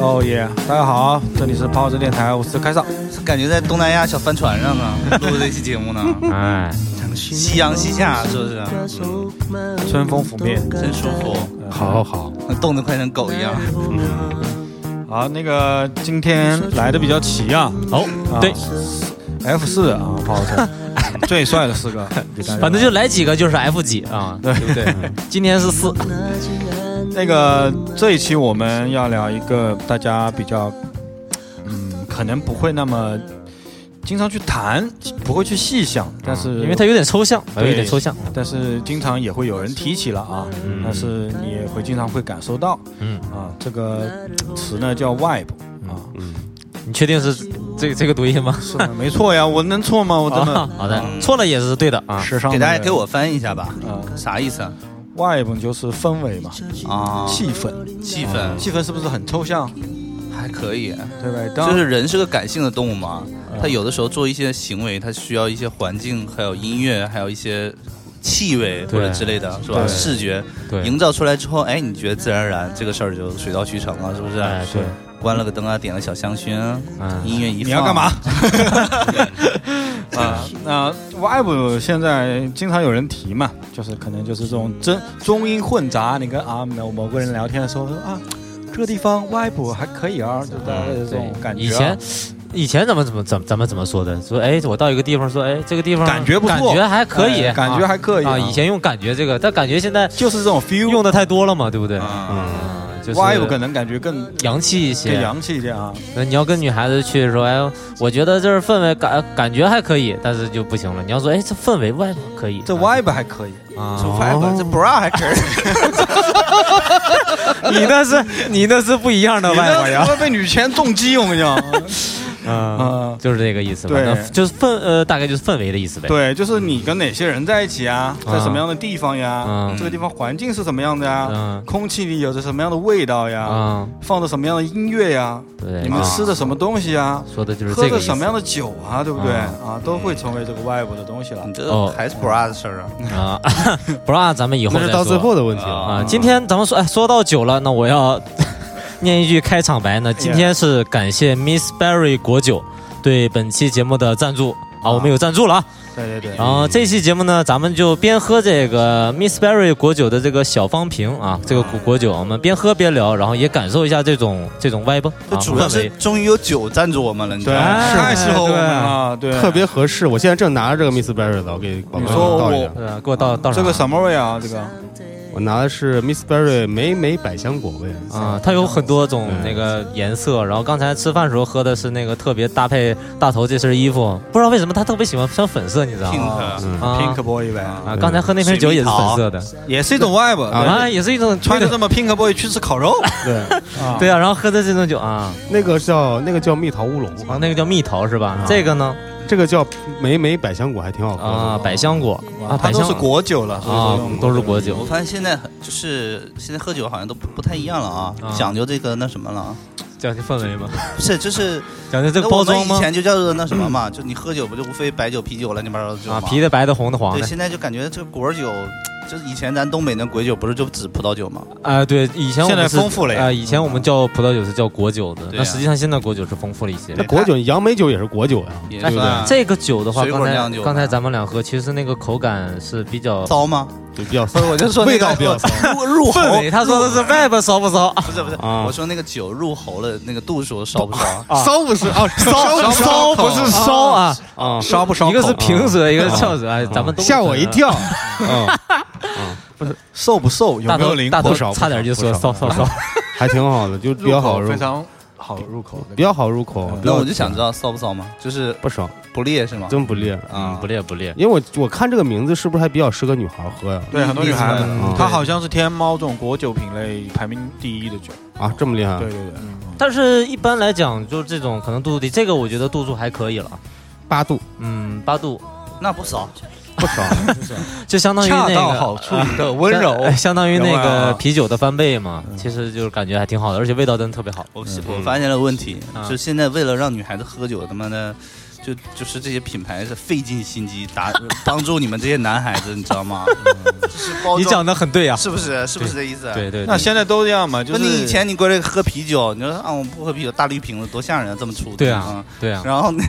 哦耶！大家好，这里是跑车电台，我是开少。感觉在东南亚小帆船上呢，录这期节目呢，哎，夕阳西下，是不是？春风拂面，真舒服，好好，冻得快成狗一样。好，那个今天来的比较齐啊。哦，对，F 四啊，跑车 最帅的四个，反正就来几个就是 F 几啊，对不对？今天是四。那个这一期我们要聊一个大家比较，嗯，可能不会那么经常去谈，不会去细想，但是因为它有点抽象，对有点抽象，但是经常也会有人提起了啊，但是你也会经常会感受到，嗯啊，这个词呢叫 vibe 啊，嗯你确定是这这个读音吗？是的？没错呀，我能错吗？我真的啊好的，错了也是对的啊。时尚给大家给我翻译一下吧，啊啥意思啊？，vibe 就是氛围嘛，啊，气氛，气氛。气氛是不是很抽象？还可以，对不对？当就是人是个感性的动物嘛，嗯他有的时候做一些行为，他需要一些环境，还有音乐，还有一些气味或者之类的，是吧？视觉对，营造出来之后，哎，你觉得自然而然这个事儿就水到渠成了，是不是？哎对，关了个灯啊，点了小香薰，嗯音乐一放，你要干嘛？啊，那 vibe 现在经常有人提嘛，就是可能就是这种真中英混杂。你跟啊某某个人聊天的时候说啊，这个地方 vibe 还可以啊，就大概这种感觉啊。以前以前怎么怎么怎么咱们怎么说的？说哎，我到一个地方说哎，这个地方感觉不错感觉还可以，哎感觉还可以啊。以前用感觉这个，但感觉现在就是这种 feel，用的太多了嘛，对不对？啊嗯，就是 vibe 可能感觉更洋气一些更。洋气一点啊。那你要跟女孩子去的时候，哎，我觉得这儿氛围感感觉还可以，但是就不行了。你要说，哎，这氛围外可以，这 vibe 还可以，啊这 vibe 这 bra 还可以，你那是你那是不一样的你外呀这，会被女权重击，我跟你讲。啊，啊，就是这个意思吧？对就是氛呃，大概就是氛围的意思呗。对，就是你跟哪些人在一起啊，在什么样的地方呀？嗯这个地方环境是什么样的呀？嗯空气里有着什么样的味道呀？嗯，放着什么样的音乐呀？对，你们吃的什么东西呀？说的就是喝这个意思的什么样的酒啊？对不对？啊啊，都会成为这个 vibe 的东西了你。这哦还是 bra 的事儿啊？啊？不让咱们以后那是到最后的问题了。啊。今天咱们说，哎，说到酒了，那我要念一句开场白呢。今天是感谢 Miss Berry 果酒对本期节目的赞助啊，我们有赞助了啊。对对对。然后这期节目呢，咱们就边喝这个 Miss Berry 果酒的这个小方瓶啊，这个果果酒，我们边喝边聊，然后也感受一下这种这种 vibe 啊，这主要是终于有酒赞助我们了，你知对，道吗？哎太适合我们了。对，特别合适，我现在正拿着这个 Miss Berry 的，我给你说倒一下。对啊，给我倒倒上这个什么味啊？这个我拿的是 Miss Berry 莓莓百香果味。啊，它有很多种那个颜色，然后刚才吃饭时候喝的是那个特别搭配大头这身衣服，不知道为什么他特别喜欢穿粉色，你知道吗？pink pink boy 呗，啊，刚才喝那瓶酒也是粉色的。也是一种 vibe。啊，也是一种穿着这么 pink boy 去吃烤肉，对，啊，对啊，然后喝的这种酒啊。那个叫那个叫蜜桃乌龙。啊，那个叫蜜桃是吧？啊。这个呢这个叫梅梅百香果，还挺好喝的。啊，百香果。啊，百香它都是果酒了，啊，都是果酒。我发现现在很就是现在喝酒好像都不不太一样了啊啊，讲究这个那什么了啊，讲究氛围吗？不是就是 讲究这那我们以个包装吗？前就叫做那什么嘛，就你喝酒不就无非白酒、啤酒了，你八糟的酒啊，啤的、白的、红的、黄的。对，现在就感觉这个果酒，就是以前咱东北那鬼酒不是就指葡萄酒吗？啊，对，以前我现在们是丰富了呀啊，以前我们叫葡萄酒是叫果酒的，那实际上现在果酒是丰富了一些那。果酒杨梅酒也是果酒呀，这个酒的话，刚才刚才咱们俩喝，其实那个口感是比较骚吗？就比较不是，我就说那味道比较 骚入入喉。他说的是外边骚不骚？不是不是，啊我说那个酒入喉了，那个度数烧不烧？骚不是啊，骚骚 不是烧啊，啊，烧不烧？一个是平舌，一个是翘舌，哎，咱们都吓我一。跳。嗯，瘦不瘦？有大没有灵头大头不少差点就说不少骚骚骚，还挺好的，就比较好入口非常好好入口的，比较好入口。那我就想知道骚不骚吗？就是不骚，不烈是吗？真不烈。嗯，啊不，烈不烈。因为我我看这个名字是不是还比较适合女孩喝呀？对很多女孩它好像是天猫这种果酒品类排名第一的酒。啊，这么厉害？对对对，但是一般来讲，就是这种可能度数低，这个我觉得度数还可以了。八度嗯，八度那不骚。不爽。就相当于恰那个到好处的温柔相。当于那个啤酒的翻倍嘛。其实就是感觉还挺好的，而且味道真的特别好。我我发现了问题，啊就现在为了让女孩子喝酒，他妈的，就就是这些品牌是费尽心机打 帮助你们这些男孩子，你知道吗？就是包你讲的很对啊。是不是？是不是这意思？。对对，那现在都这样嘛，就那是你以前你过来喝啤酒，你说啊我不喝啤酒，大绿瓶子多吓人啊，这么粗的。对啊嗯对啊，然后呢，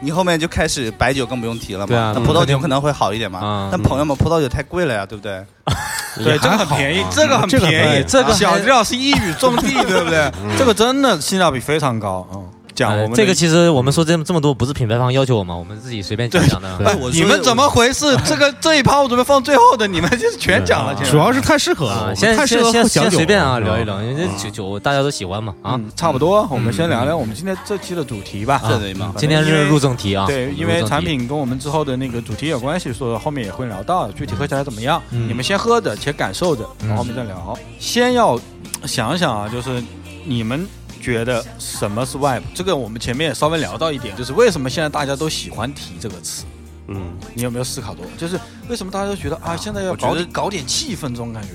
你后面就开始白酒更不用提了嘛。对啊那葡萄嗯酒可能会好一点嘛。啊但朋友们，葡萄酒太贵了呀，对不对？对这个很便宜，这个很这个便宜很，这个小料是一语中的，对不对？这个真的性价比非常高。嗯，讲我们这个其实我们说这么这么多，不是品牌方要求我们，我们自己随便讲讲的。哎，我你们怎么回事？这个这一趴我准备放最后的，你们就是全讲了。主要是太适合了，啊，我们先太适合先随便啊聊一聊，因为这酒酒大家都喜欢嘛啊。嗯，差不多，我们先聊聊我们今天这期的主题吧。今天是入正题啊，对，因为产品跟我们之后的那个主题有关系，所以后面也会聊到，具体喝起来怎么样，嗯你们先喝着，且感受着，然后我们再聊。先要想想啊，就是你们觉得什么是 Web？这个我们前面也稍微聊到一点，就是为什么现在大家都喜欢提这个词？嗯，你有没有思考过？就是为什么大家都觉得啊，现在要搞搞点气氛这种感觉？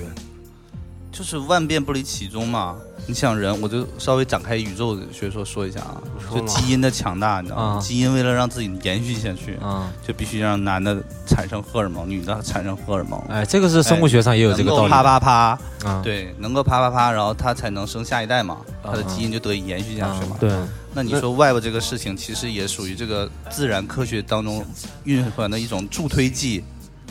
就是万变不离其宗嘛。你想人，我就稍微展开宇宙学说说一下啊，就基因的强大，你知道吗？啊基因为了让自己延续下去，啊，就必须让男的产生荷尔蒙，女的产生荷尔蒙。哎，这个是生物学上也有这个道理啪啪啪，啊。对，能够啪啪啪，然后他才能生下一代嘛，他的基因就得以延续下去嘛。对，那你说 Web 这个事情，其实也属于这个自然科学当中蕴含的一种助推剂。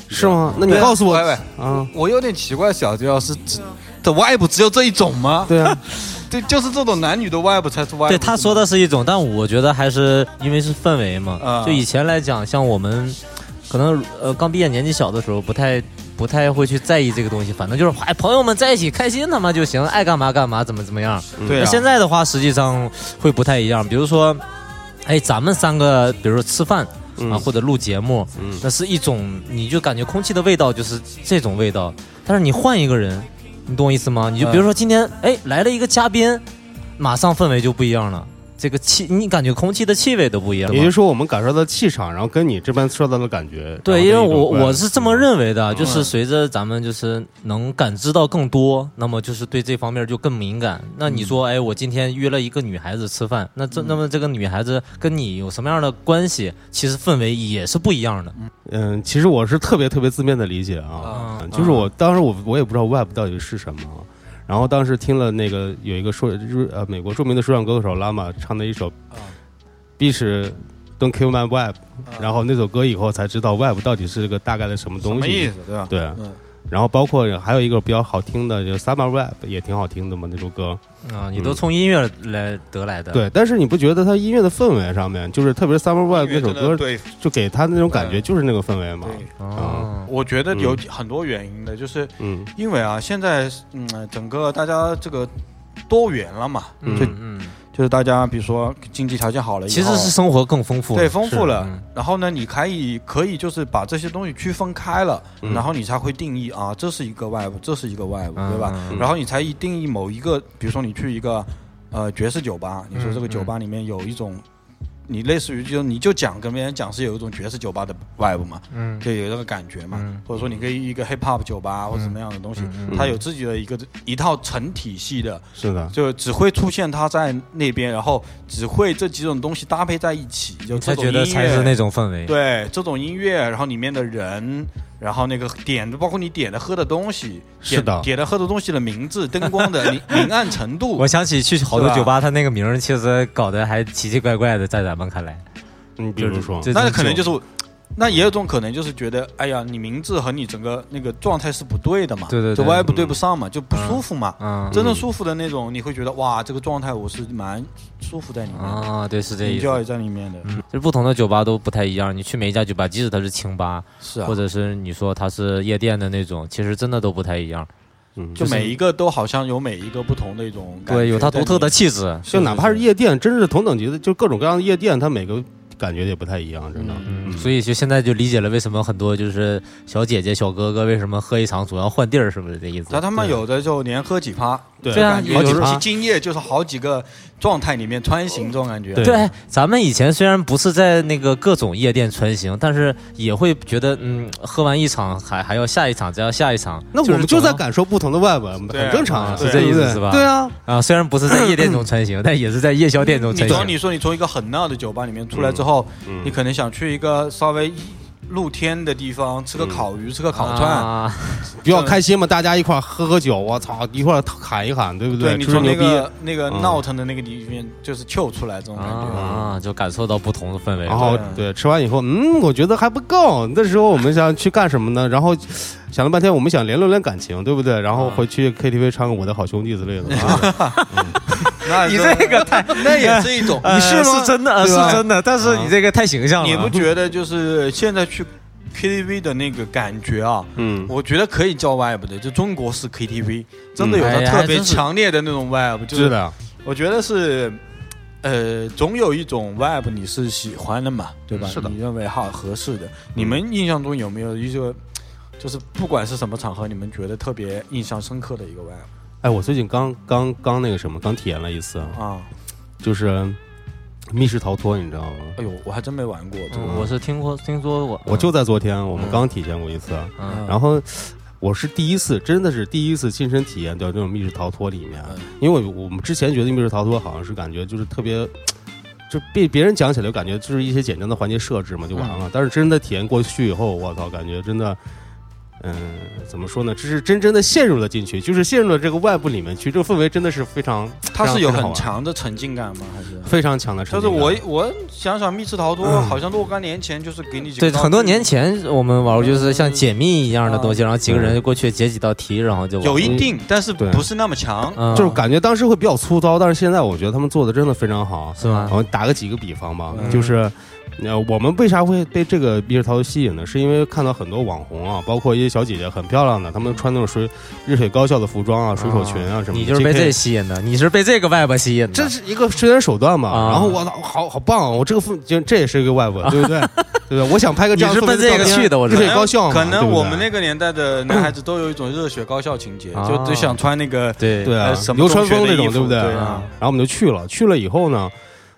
是吗？那你告诉我喂喂，啊，我有点奇怪，小调是指的 vibe 只有这一种吗？对啊，对，就是这种男女的 vibe 才是 vibe。对他说的是一种，但我觉得还是因为是氛围嘛。啊就以前来讲，像我们可能呃刚毕业年纪小的时候，不太不太会去在意这个东西，反正就是哎朋友们在一起开心他妈就行，爱干嘛干嘛，怎么怎么样。对啊，那现在的话，实际上会不太一样。比如说，哎，咱们三个，比如说吃饭嗯啊，或者录节目，嗯那是一种，你就感觉空气的味道就是这种味道。但是你换一个人，你懂我意思吗？你就比如说今天，哎，来了一个嘉宾，马上氛围就不一样了。这个气，你感觉空气的气味都不一样。也就是说，我们感受到气场，然后跟你这边受到的感觉，对，因为我我是这么认为的，嗯就是随着咱们就是能感知到更多，那么就是对这方面就更敏感。那你说，哎，我今天约了一个女孩子吃饭，那这那么这个女孩子跟你有什么样的关系？其实氛围也是不一样的。嗯，其实我是特别特别字面的理解啊，啊嗯就是我当时我我也不知道 Web 到底是什么，然后当时听了那个有一个说日呃美国著名的说唱歌手拉玛唱的一首啊。Beach Don't Kill My Web，然后那首歌以后才知道 Web 到底是个大概的什么东西。什么意思，，对吧？对，嗯然后包括还有一个比较好听的，就 Summer Web 也挺好听的嘛，那首歌。啊，你都从音乐来得来的。，对，但是你不觉得它音乐的氛围上面，就是特别是 Summer Web 那首歌，对。就给他那种感觉，就是那个氛围嘛。对，哦，我觉得有很多原因的，就是嗯。因为啊，现在嗯，整个大家这个多元了嘛，嗯。就嗯，就是大家比如说经济条件好了以后，其实是生活更丰富。对丰富了嗯。然后呢，你可以可以就是把这些东西区分开了，嗯然后你才会定义啊，这是一个 vibe，这是一个 vibe，嗯对吧？嗯然后你才一定义某一个，比如说你去一个呃爵士酒吧，你说这个酒吧里面有一种。你类似于就你就讲跟别人讲是有一种爵士酒吧的 vibe 嘛，嗯。就有那个感觉嘛，嗯。或者说你可以一个 hip hop 酒吧或者什么样的东西，嗯嗯它有自己的一个一套成体系的，是的，就只会出现它在那边，然后只会这几种东西搭配在一起，就这才觉得才是那乐，种氛围。对这种音乐，然后里面的人，然后那个点的，包括你点的喝的东西，是的。点点的喝的东西的名字、灯光的 明明暗程度。我，想起去好多酒吧，他那个名儿其实搞得还奇奇怪怪的，在咱们看来，你比如说，那可能就是。那也有种可能，就是觉得，哎呀，你名字和你整个那个状态是不对的嘛，对对对这 vibe 对不上嘛，就不舒服嘛。嗯真正舒服的那种，你会觉得哇，这个状态我是蛮舒服在里面的啊，对，是这意思。，enjoy 在里面的。嗯，就是不同的酒吧都不太一样。你去每一家酒吧，即使它是清吧，是啊，或者是你说它是夜店的那种，其实真的都不太一样。嗯，就每一个都好像有每一个不同的一种感觉，对，有它独特的气质。就哪怕是夜店，真是同等级的，就各种各样的夜店，它每个感觉也不太一样，真的。嗯，所以就现在就理解了为什么很多就是小姐姐、小哥哥为什么喝一场总要换地儿，是不是这意思？他他们有的就连喝几趴，对对啊感觉有时候就是今夜就是好几个状态里面穿行这种感觉。对对，咱们以前虽然不是在那个各种夜店穿行，但是也会觉得，嗯，喝完一场还还要下一场，再要下一场。那我们就在感受不同的 vibe，很正常啊，是这意思是吧对啊，啊，虽然不是在夜店中穿行，但也是在夜宵店中你主要穿行。你说你从一个很闹的酒吧里面出来之后，嗯你可能想去一个稍微露天的地方吃个烤鱼、吃个烤串。啊，比较开心嘛，大家一块儿喝喝酒，我操，一块儿喊一喊，对不对你吹吹牛逼，从那个那个嗯闹腾的那个里面，就是跳出来这种感觉。啊，就感受到不同的氛围。然后对吃完以后，嗯，我觉得还不够。那时候我们想去干什么呢？然后想了半天，我们想联络联感情，对不对？然后回去 KTV 唱个《我的好兄弟》之类的。啊 那你这个太，那也是一种，你是吗？是真的，是真的，但是你这个太形象了。你不觉得就是现在去 KTV 的那个感觉啊？嗯，我觉得可以叫 vibe 的，就中国式 KTV，真的有哎呀它特别强烈的那种 vibe，就是是的，我觉得是，呃，总有一种 vibe 你是喜欢的嘛，对吧？是的你认为好合适的。你们印象中有没有一个，就是不管是什么场合，你们觉得特别印象深刻的一个 vibe 哎，我最近刚刚刚那个什么，刚体验了一次，啊？就是密室逃脱，你知道吗？哎呦，我还真没玩过这个。我是听过听说过，我就在昨天，我们刚体验过一次，嗯然后我是第一次，真的是第一次亲身体验到这种密室逃脱里面嗯，因为我我们之前觉得密室逃脱好像是感觉就是特别。就被别人讲起来，就感觉就是一些简单的环节设置嘛，就完了。但是真的体验过去以后，我操，感觉真的，嗯，怎么说呢？这是真正的陷入了进去，就是陷入了这个外部里面去，这个氛围真的是非常它是有很强的沉浸感吗？还是？非常强的沉但是浸感。我我想想，密室逃脱好像若干年前就是给你几个对，很多年前我们玩过，就是像解密一样的东西，然后几个人过去解几道题，然后就有一定，但是不是那么强。嗯就是感觉当时会比较粗糙，但是现在我觉得他们做的真的非常好。是吗？我打个几个比方吧，嗯就是，呃，我们为啥会被这个密室逃脱吸引呢？是因为看到很多网红啊，包括一些小姐姐很漂亮的，她们穿那种水日水高校的服装啊、水手裙啊什么的。你就是被这吸引的，你是被这个 vibe 吸引的。这是一个宣传手段嘛？啊然后我操，好好棒！我这个风就这也是一个外文，对不对？对不对？我想拍个这样你是奔这个去的我知日道水高校嘛，可能我们那个年代的男孩子都有一种热血高校情节，啊就就想穿那个对对啊呃，什么流川枫那种，对不对？对啊然后我们就去了，去了以后呢，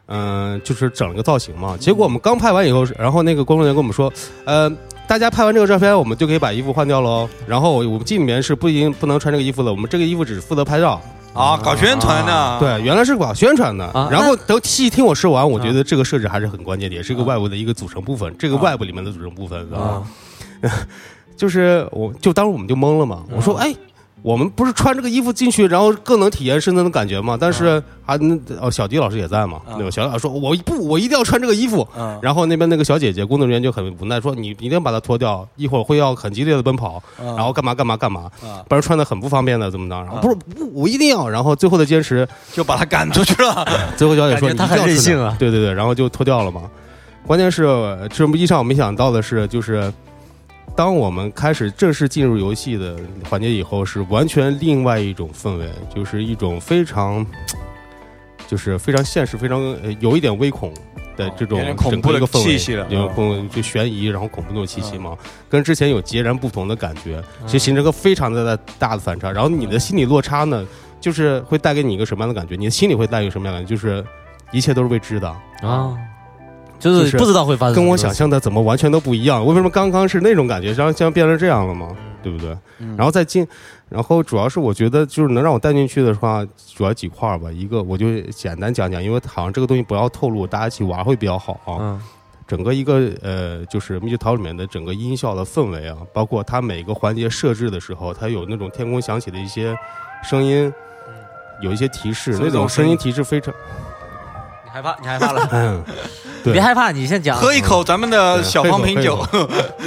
嗯、就是整了个造型嘛。结果我们刚拍完以后，然后那个工作人员跟我们说，呃，大家拍完这个照片，我们就可以把衣服换掉喽。然后我们进里面是不一定不能穿这个衣服的，我们这个衣服只负责拍照。啊，搞宣传的，对，原来是搞宣传的。啊然后等细听我说完，我觉得这个设置还是很关键的，也是一个外部的一个组成部分，这个外部里面的组成部分，知道吧？就是我就当时我们就懵了嘛，我说哎。我们不是穿这个衣服进去，然后更能体验深圳的感觉吗？但是还，那哦，小迪老师也在嘛，啊对吧？小迪老师说，我不，我一定要穿这个衣服。嗯，然后那边那个小姐姐工作人员就很无奈说，你一定要把它脱掉，一会儿会要很激烈的奔跑，然然后干嘛干嘛干嘛，啊不然穿的很不方便的，怎么着？然后啊不是不，我一定要。然后最后的坚持，就把他赶出去了。最后小姐说你很任性啊对对对，然后就脱掉了嘛。关键是这么意想没想到的是，就是当我们开始正式进入游戏的环节以后，是完全另外一种氛围，就是一种非常，就是非常现实、非常呃有一点微恐的这种恐怖的一个氛围气息有嗯恐就悬疑，然后恐怖那种气息嘛，跟之前有截然不同的感觉，其实形成个非常的大的反差。然后你的心理落差呢，就是会带给你一个什么样的感觉？你的心里会带给什么样的感觉？就是一切都是未知的，啊，就就是是不知道会发生跟我想象的怎么完全都不一样？为什么刚刚是那种感觉，然后现在变成这样了吗？对不对？嗯然后再进，然后主要是我觉得就是能让我带进去的话，主要几块儿吧。一个我就简单讲讲，因为好像这个东西不要透露，大家一起玩会比较好啊。嗯整个一个呃，就是密室逃里面的整个音效的氛围啊，包括它每个环节设置的时候，它有那种天空响起的一些声音，有一些提示，那种声音提示非常，你害怕，你害怕了，嗯，对别害怕，你先讲。喝一口咱们的小方瓶酒，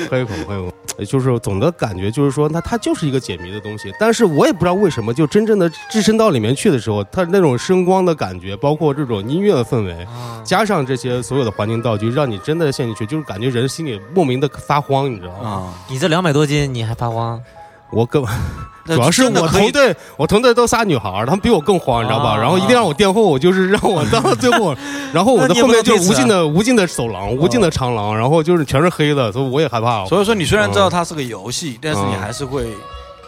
喝一口，喝一口。呃就是总的感觉就是说，那它就是一个解谜的东西，但是我也不知道为什么，就真正的置身到里面去的时候，它那种声光的感觉，包括这种音乐的氛围，啊加上这些所有的环境道具，让你真的陷进去，就是感觉人心里莫名的发慌，你知道吗？啊，你这两百多斤，你还发慌？我根本 主要是我同队，我同队都仨女孩儿，她们比我更慌，你知道吧？啊然后一定让我垫后，就是让我到最后，然后我的后面就是无尽的无尽的走廊，无尽的长廊，然后就是全是黑的，所以我也害怕。所以说你虽然知道它是个游戏，但是你嗯还是会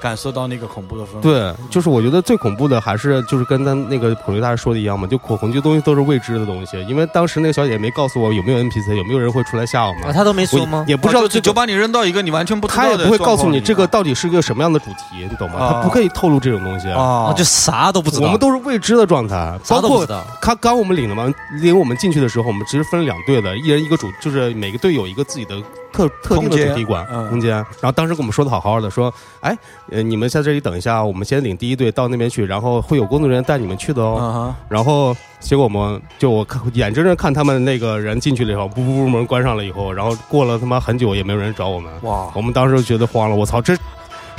感受到那个恐怖的氛围。对，就是我觉得最恐怖的还是就是跟咱那个恐惧大师说的一样嘛，就恐恐惧东西都是未知的东西，因为当时那个小姐姐没告诉我有没有 NPC，有没有人会出来吓我们啊，，他都没说吗？也不知道这个哦就就把你扔到一个你完全不知道他的也不会告诉你这个到底是一个什么样的主题，你懂吗？啊他不可以透露这种东西。啊啊，就啥都不知道，我们都是未知的状态，包括。他刚我们领了嘛领我们进去的时候，我们其实分两队的，一人一个主，就是每个队有一个自己的特特定的空间主题馆嗯空间。然后当时跟我们说的好好的，说，哎，呃，你们在这里等一下，我们先领第一队到那边去，然后会有工作人员带你们去的哦。嗯然后结果我们就我看眼睁睁看他们那个人进去了以后，不不不门关上了以后，然后过了他妈很久也没有人找我们，哇，我们当时就觉得慌了，我操，这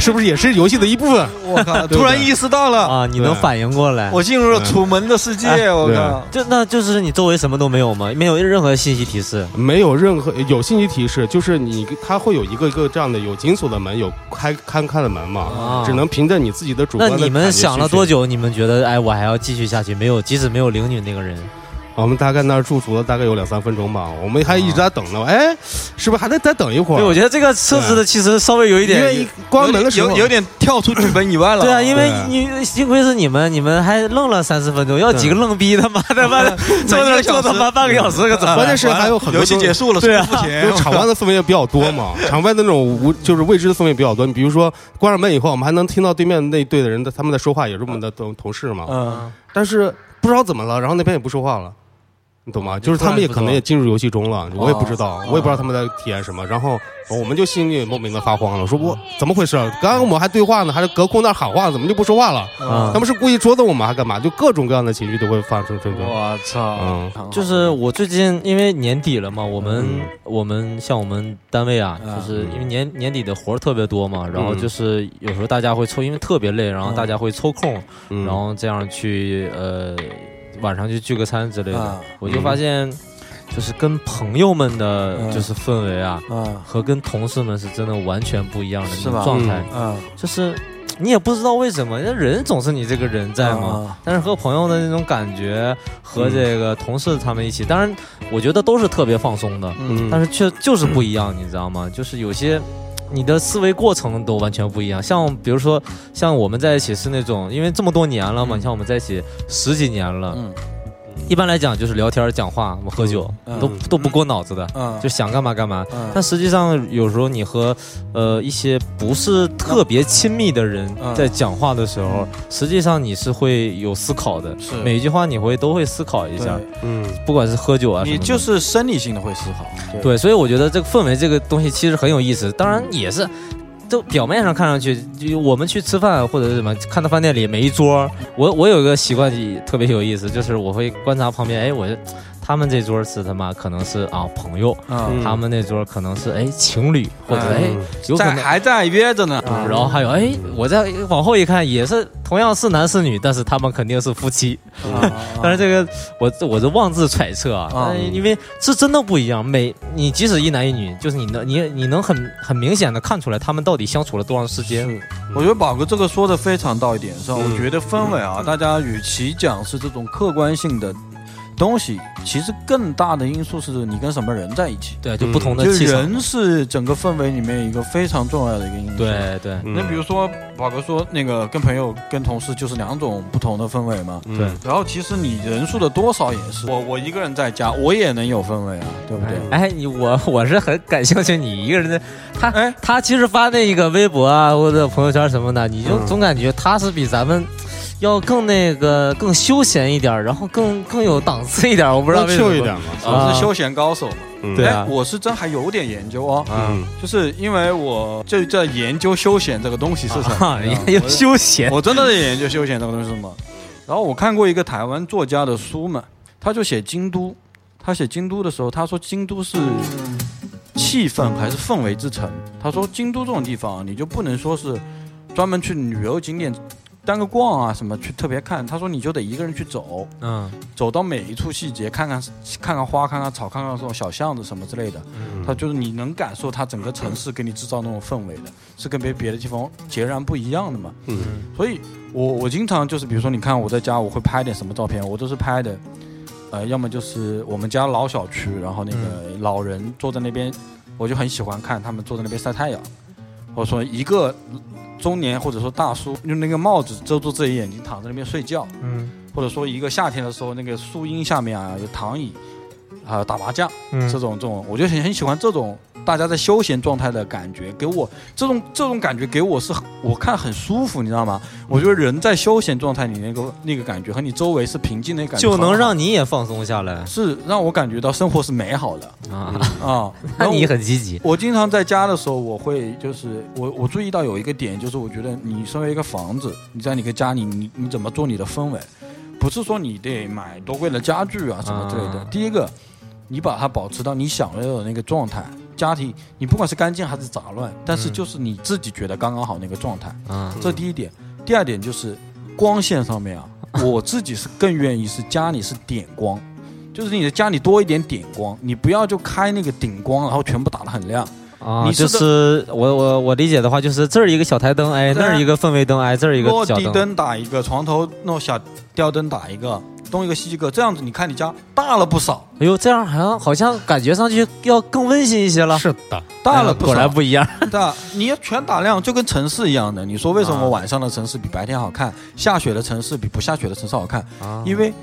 是不是也是游戏的一部分？我靠，突然意识到了，啊，你能反应过来？我进入了楚门的世界，我靠。就那就是你周围什么都没有吗？没有任何信息提示。没有任何有信息提示，就是你它会有一个一个这样的有紧锁的门，有开开开的门嘛，啊只能凭着你自己的主那观那。你们想了多？久？你们觉得哎，我还要继续下去？没有，即使没有灵女那个人，我们大概那儿驻足了大概有两三分钟吧，我们还一直在等呢。哎，是不是还得再等一会儿？对，我觉得这个设置的其实稍微有一点因为一关门的时候有有点跳出剧本以外了。对啊，因为对你幸亏是你们，你们还愣了三四分钟，要几个愣逼他妈的妈的坐那儿坐他妈半个小时，可怎么？关键是还有很多游戏结束了，对啊。付钱就场外的氛围也比较多嘛，场外的那种无就是未知的氛围比较多。你比如说关上门以后，我们还能听到对面那队的人的他们在说话，也是我们的同同事嘛。嗯，但是不知道怎么了，然后那边也不说话了。你懂吗？就是他们也可能也进入游戏中了，我也不知道，我也不知道他们在体验什么。然后我们就心里莫名的发慌了，说我怎么回事？刚刚我们还对话呢，还是隔空那喊话，怎么就不说话了？啊他们是故意捉弄我们，还干嘛？就各种各样的情绪都会发生。我操，嗯就是我最近因为年底了嘛，我们、嗯我们像我们单位啊，啊就是因为年年底的活儿特别多嘛，然后嗯就是有时候大家会抽，因为特别累，然后嗯大家会抽空，嗯然后这样去呃晚上去聚个餐之类的，啊我就发现就是跟朋友们的嗯。就是氛围啊，嗯和跟同事们是真的完全不一样的那种状态，嗯，就是你也不知道为什么，那人总是你这个人在嘛。啊但是和朋友的那种感觉，和这个同事他们一起，当然我觉得都是特别放松的，嗯。但是却就是不一样，你知道吗？就是有些你的思维过程都完全不一样。像比如说，像我们在一起是那种，因为这么多年了嘛，你像我们在一起十几年了，嗯一般来讲就是聊天、讲话、我们喝酒，嗯都都不过脑子的，嗯，就想干嘛干嘛。嗯。但实际上，有时候你和呃一些不是特别亲密的人嗯。在讲话的时候，实际上你是会有思考的，是每一句话你会都会思考一下，嗯。不管是喝酒啊什么，你就是生理性的会思考，对对，所以我觉得这个氛围这个东西其实很有意思，当然也是。就表面上看上去，就我们去吃饭或者是什么，看到饭店里每一桌，我我有一个习惯特别有意思，就是我会观察旁边，哎，我他们这桌是他妈可能是啊朋友，嗯，他们那桌可能是哎情侣，或者嗯哎有可在能还在约着呢，然后还有哎，我再往后一看，也是同样是男是女，但是他们肯定是夫妻。啊 但是这个我我是妄自揣测啊，啊但是因为是真的不一样。每你即使一男一女，就是你能你你能很很明显的看出来他们到底相处了多长时间。我觉得宝哥这个说的非常到一点上。嗯我觉得氛围啊，大家与其讲是这种客观性的东西，其实更大的因素是你跟什么人在一起。对，就不同的就气场。人是整个氛围里面一个非常重要的一个因素。。对对嗯那比如说，宝哥说那个跟朋友、跟同事就是两种不同的氛围嘛。嗯对然后其实你人数的多少也是，我我一个人在家，我也能有氛围啊，对不对？哎，你我我是很感兴趣，你一个人的他哎他其实发那个微博啊或者朋友圈什么的，你就嗯总感觉他是比咱们要更那个更休闲一点，然后更更有档次一点，我不知道为什么秀一点嘛。我是休闲高手嘛。嗯对我是真还有点研究哦，嗯就是因为我就在研究休闲这个东西是什么啊，，你知道吗也有休闲我真的在研究休闲这个东西是什么。然后我看过一个台湾作家的书嘛，他就写京都，他写京都的时候，他说京都是气氛还是氛围之城。他说京都这种地方，你就不能说是专门去旅游景点单个逛啊什么去特别看，他说你就得一个人去走，嗯。走到每一处细节，看看看看花，看看草，看看这种小巷子什么之类的。他就是你能感受他整个城市给你制造那种氛围的，是跟别别的地方截然不一样的嘛。嗯。所以我我经常就是，比如说你看我在家，我会拍点什么照片，我都是拍的，呃，要么就是我们家老小区，然后那个老人坐在那边，我就很喜欢看他们坐在那边晒太阳，或者说一个中年或者说大叔用那个帽子遮住自己眼睛躺在那边睡觉，嗯或者说一个夏天的时候那个树荫下面啊有躺椅，啊、打麻将。这嗯，种这种，我就很很喜欢这种大家在休闲状态的感觉，给我这种这种感觉给我是我看很舒服，你知道吗？我觉得人在休闲状态里那个那个感觉和你周围是平静的感觉，就能让你也放松下来是让我感觉到生活是美好的啊。啊。那你很积极，我经常在家的时候，我会就是我我注意到有一个点，就是我觉得你身为一个房子，你在你个家里，你你怎么做你的氛围，不是说你得买多贵的家具啊什么之类的。啊第一个，你把它保持到你想要的那个状态，家庭你不管是干净还是杂乱，但是嗯就是你自己觉得刚刚好那个状态，嗯这第一点。第二点就是光线上面啊，我自己是更愿意是家里是点光。就是你的家里多一点点光，你不要就开那个顶光，然后全部打得很亮。啊，你就是是我我我理解的话，就是这儿一个小台灯，哎，那儿一个氛围灯，哎，这儿一个小落地灯打一个，床头弄小吊灯打一个，东一个西一个，这样子你看你家大了不少，哎呦，这样好像好像感觉上去要更温馨一些了。是的，大了不少。果然不一样。对啊，你要全打亮，就跟城市一样的。你说为什啊么晚上的城市比白天好看？下雪的城市比不下雪的城市好看？啊因为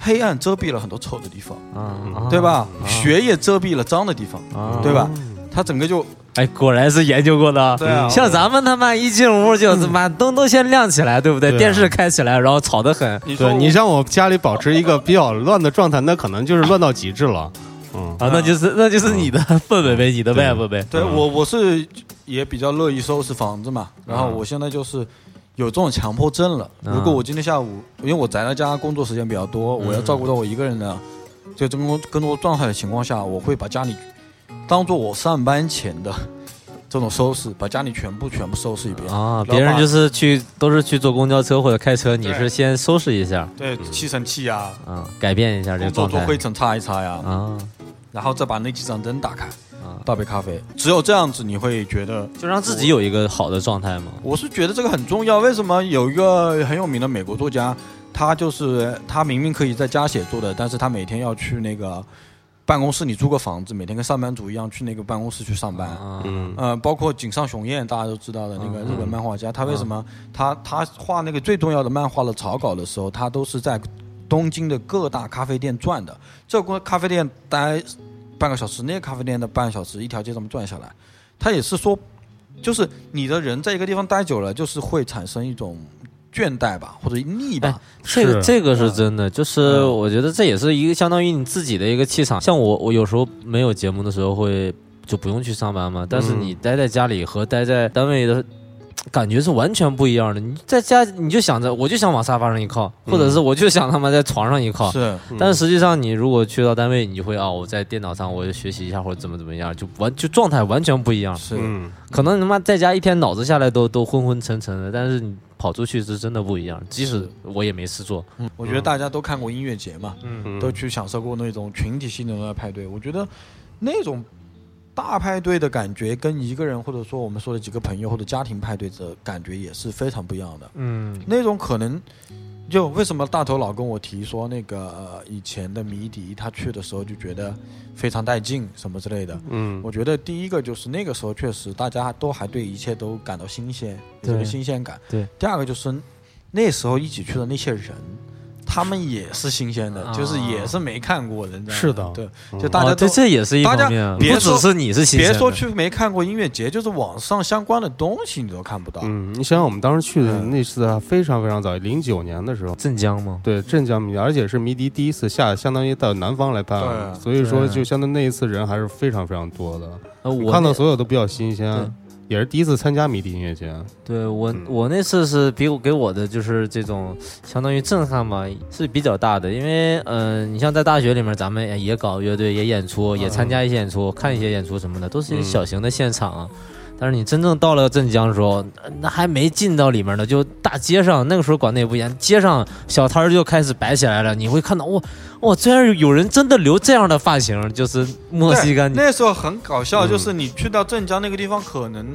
黑暗遮蔽了很多丑的地方，啊，对吧？啊雪也遮蔽了脏的地方，啊对吧？它整个就哎，果然是研究过的。对啊像咱们他妈一进屋就 他妈灯都先亮起来，对不对？对啊电视开起来，然后吵得很你对你让我家里保持一个比较乱的状态，那可能就是乱到极致了。嗯，啊，那就是那就是你的氛围呗，你的对 vibe 呗。嗯对我我是也比较乐意收拾房子嘛，然后嗯我现在就是有这种强迫症了。嗯如果我今天下午，因为我宅在家工作时间比较多，嗯我要照顾到我一个人的就这么工工作状态的情况下，我会把家里当做我上班前的这种收拾，把家里全部全部收拾一遍。啊，别人就是去都是去坐公交车或者开车，你是先收拾一下对，吸尘器呀、嗯，改变一下这个状态做灰尘擦一擦呀，啊然后再把那几盏灯打开，啊，倒杯咖啡。只有这样子，你会觉得就让自己有一个好的状态吗。我是觉得这个很重要。为什么有一个很有名的美国作家，他就是他明明可以在家写作的，但是他每天要去那个办公室里租个房子，每天跟上班族一样去那个办公室去上班。啊嗯呃，包括井上雄彦，大家都知道的那个嗯日本漫画家，他为什么他他画那个最重要的漫画的草稿的时候，他都是在东京的各大咖啡店转的。这个咖啡店待半个小时，那个咖啡店的半个小时，一条街这么转下来，他也是说，就是你的人在一个地方待久了，就是会产生一种倦怠吧，或者腻吧。这个这个是真的，就是嗯我觉得这也是一个相当于你自己的一个气场。像我，我有时候没有节目的时候会就不用去上班嘛，但是嗯你待在家里和待在单位的。感觉是完全不一样的。你在家你就想着，我就想往沙发上一靠，或者是我就想他妈在床上一靠。是，但是实际上，你如果去到单位，你就会啊，我在电脑上我就学习一下或者怎么怎么样，就完就状态完全不一样。是，嗯，可能他妈在家一天脑子下来都都昏昏沉沉的，但是你跑出去是真的不一样。即使我也没事做，嗯我觉得大家都看过音乐节嘛，嗯都去享受过那种群体性的派对。我觉得那种大派对的感觉，跟一个人或者说我们说的几个朋友或者家庭派对的感觉也是非常不一样的。嗯那种可能，就为什么大头老跟我提说那个、呃、以前的迷笛，他去的时候就觉得非常带劲什么之类的。嗯我觉得第一个就是那个时候确实大家都还对一切都感到新鲜，有这个新鲜感。对。第二个就是那时候一起去的那些人，他们也是新鲜的，啊。就是也是没看过的，你知道吗？是的。对，就大家都这这也是一大家方面，不只是你是新鲜别说去没看过音乐节，就是网上相关的东西你都看不到。嗯，你想想我们当时去的嗯。那次啊，非常非常早，零九年的时候。镇江吗？对镇江迷笛，而且是迷笛第一次下，相当于到南方来办，对所以说就相当于那一次人还是非常非常多的，看到所有都比较新鲜。对，也是第一次参加迷笛音乐节。对我嗯我那次是比我给我的就是这种相当于震撼吧，是比较大的，因为嗯、呃你像在大学里面，咱们也搞乐队，也演出，也参加一些演出，看一些演出什么的，都是一些嗯小型的现场啊。但是你真正到了镇江的时候，呃那还没进到里面呢，就大街上那个时候管的也不严，街上小摊儿就开始摆起来了，你会看到哇哇，居然有人真的留这样的发型，就是墨西干。那时候很搞笑，嗯就是你去到镇江那个地方，可能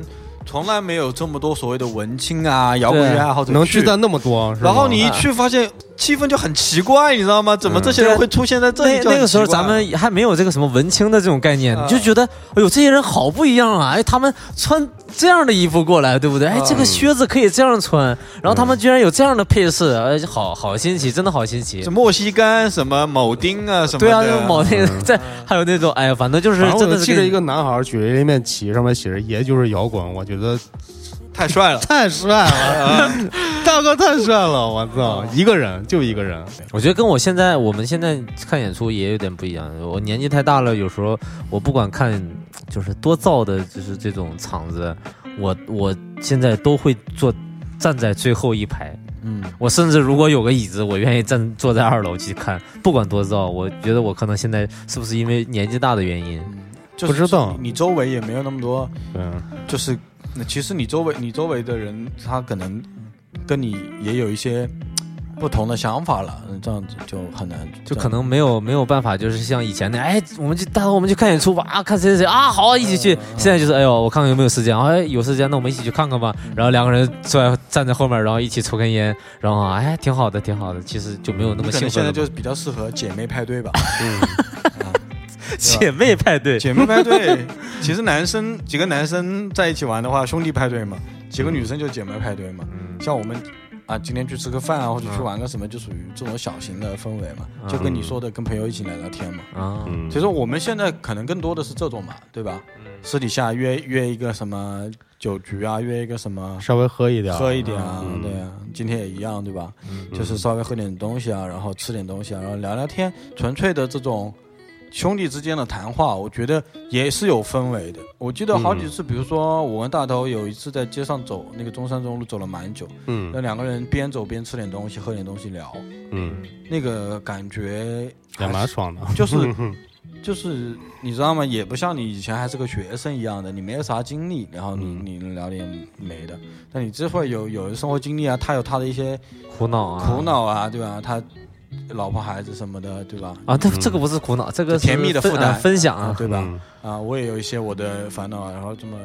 从来没有这么多所谓的文青啊、摇滚乐爱好者能聚在那么多，然后你一去发现气氛就很奇怪，你知道吗？怎么这些人会出现在这里那个时候咱们还没有这个什么文青的这种概念，呢你就觉得哎呦这些人好不一样啊！哎，他们穿这样的衣服过来，对不对？哎，啊这个靴子可以这样穿，然后他们居然有这样的配饰，哎，好好新奇，真的好新奇什。么墨西干、什么铆钉啊什么的，对啊，就铆钉在还有那种哎呀，反正就是真的是我记着一个男孩举着一面旗，上面写着“爷就是摇滚”，我觉得太帅了。太帅了，大哥太帅了，我操！一个人就一个人，我觉得跟我现在我们现在看演出也有点不一样。我年纪太大了，有时候我不管看就是多造的，就是这种场子，我我现在都会坐站在最后一排。嗯，我甚至如果有个椅子，我愿意站坐在二楼去看，不管多造。我觉得我可能现在是不是因为年纪大的原因？就是不知道你周围也没有那么多，嗯，就是那其实你周围你周围的人，他可能跟你也有一些不同的想法了，嗯这样子就很难，就可能没有没有办法，就是像以前那，哎，我们去，大家我们去看演出吧，啊，看谁谁谁啊，好啊，一起去。现在就是，哎呦，我看看有没有时间，哎，有时间，那我们一起去看看吧。然后两个人坐在站在后面，然后一起抽根烟，然后啊，哎，挺好的，挺好的。其实就没有那么你可兴奋了。能现在就是比较适合姐妹派对吧。嗯 姐妹派对，姐妹派对，其实男生几个男生在一起玩的话，兄弟派对嘛；几个女生就姐妹派对嘛。嗯像我们啊，今天去吃个饭啊，或者去玩个什么，就属于这种小型的氛围嘛。就跟你说的，跟朋友一起聊聊天嘛。啊，嗯所以说我们现在可能更多的是这种嘛，对吧？私底下约约一个什么酒局啊，约一个什么稍微喝一点，喝一点啊，嗯对啊，今天也一样，对吧？嗯就是稍微喝点东西啊，然后吃点东西啊，然后聊聊天，纯粹的这种兄弟之间的谈话，我觉得也是有氛围的。我记得好几次，比如说我跟大头有一次在街上走，那个中山中路走了蛮久，嗯。那两个人边走边吃点东西，喝点东西聊，嗯，那个感觉也蛮爽的，就是 就是你知道吗？也不像你以前还是个学生一样的，你没有啥经历，然后你、嗯。你能聊点没的，但你这会有有生活经历啊，他有他的一些苦恼啊，苦恼啊，对吧？他老婆孩子什么的，对吧？啊，这这个不是苦恼，这个是甜蜜的负担啊分享啊，对吧？嗯啊，我也有一些我的烦恼啊，然后这么，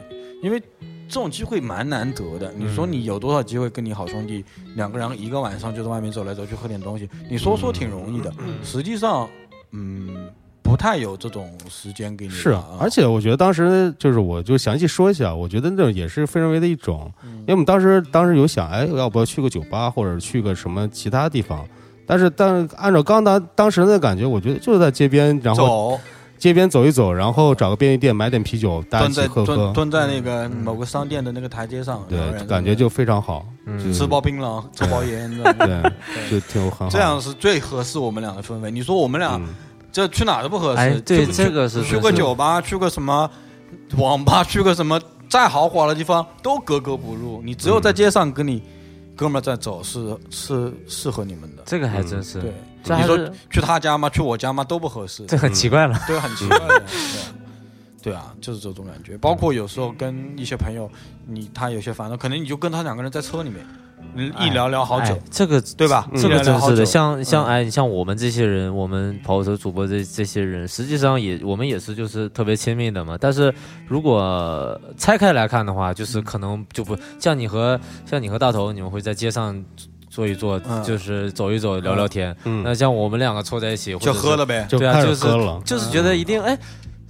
因为这种机会蛮难得的。你说你有多少机会跟你好兄弟两个人一个晚上就在外面走来走去喝点东西？你说说挺容易的，实际上，嗯，不太有这种时间给你。是啊，而且我觉得当时就是，我就详细说一下，我觉得那种也是非人为的一种，因为我们当时当时有想，哎，要不要去个酒吧或者去个什么其他地方？但是，但是按照刚当当时的感觉，我觉得就是在街边，然后走。街边走一走，然后找个便利店买点啤酒，大家蹲在一起喝喝，蹲蹲在那个某个商店的那个台阶上，对，感觉就非常好，嗯。吃包槟榔，抽包烟，对，就挺很好。这样是最合适我们俩的氛围。你说我们俩嗯。这去哪都不合适，哎，对，去这个是去个酒吧，去个什么网吧，去个什么再豪华的地方都格格不入。你只有在街上跟你哥们儿在走，是是适合你们的。这个还真是，对，你说是去他家吗？去我家吗？都不合适。这很奇怪了。对，很奇怪的。对啊对啊，就是这种感觉。包括有时候跟一些朋友，你他有些烦恼，可能你就跟他两个人在车里面，嗯一聊聊好久哎，这个对吧？这个真是的，像像嗯哎，像我们这些人，我们跑车主播这这些人，实际上也我们也是就是特别亲密的嘛。但是如果拆开来看的话，就是可能就不像你和像你和大头，你们会在街上坐一坐，嗯就是走一走，聊聊天。嗯那像我们两个凑在一起，就喝了呗，就开始对啊就是喝了，就是觉得一定哎。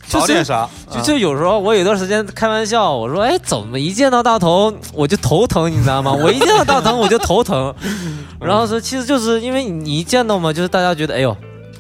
就是点啥？就就有时候我有段时间开玩笑，我说哎，怎么一见到大头我就头疼，你知道吗？我一见到大头我就头疼。然后说其实就是因为你一见到嘛，就是大家觉得哎呦，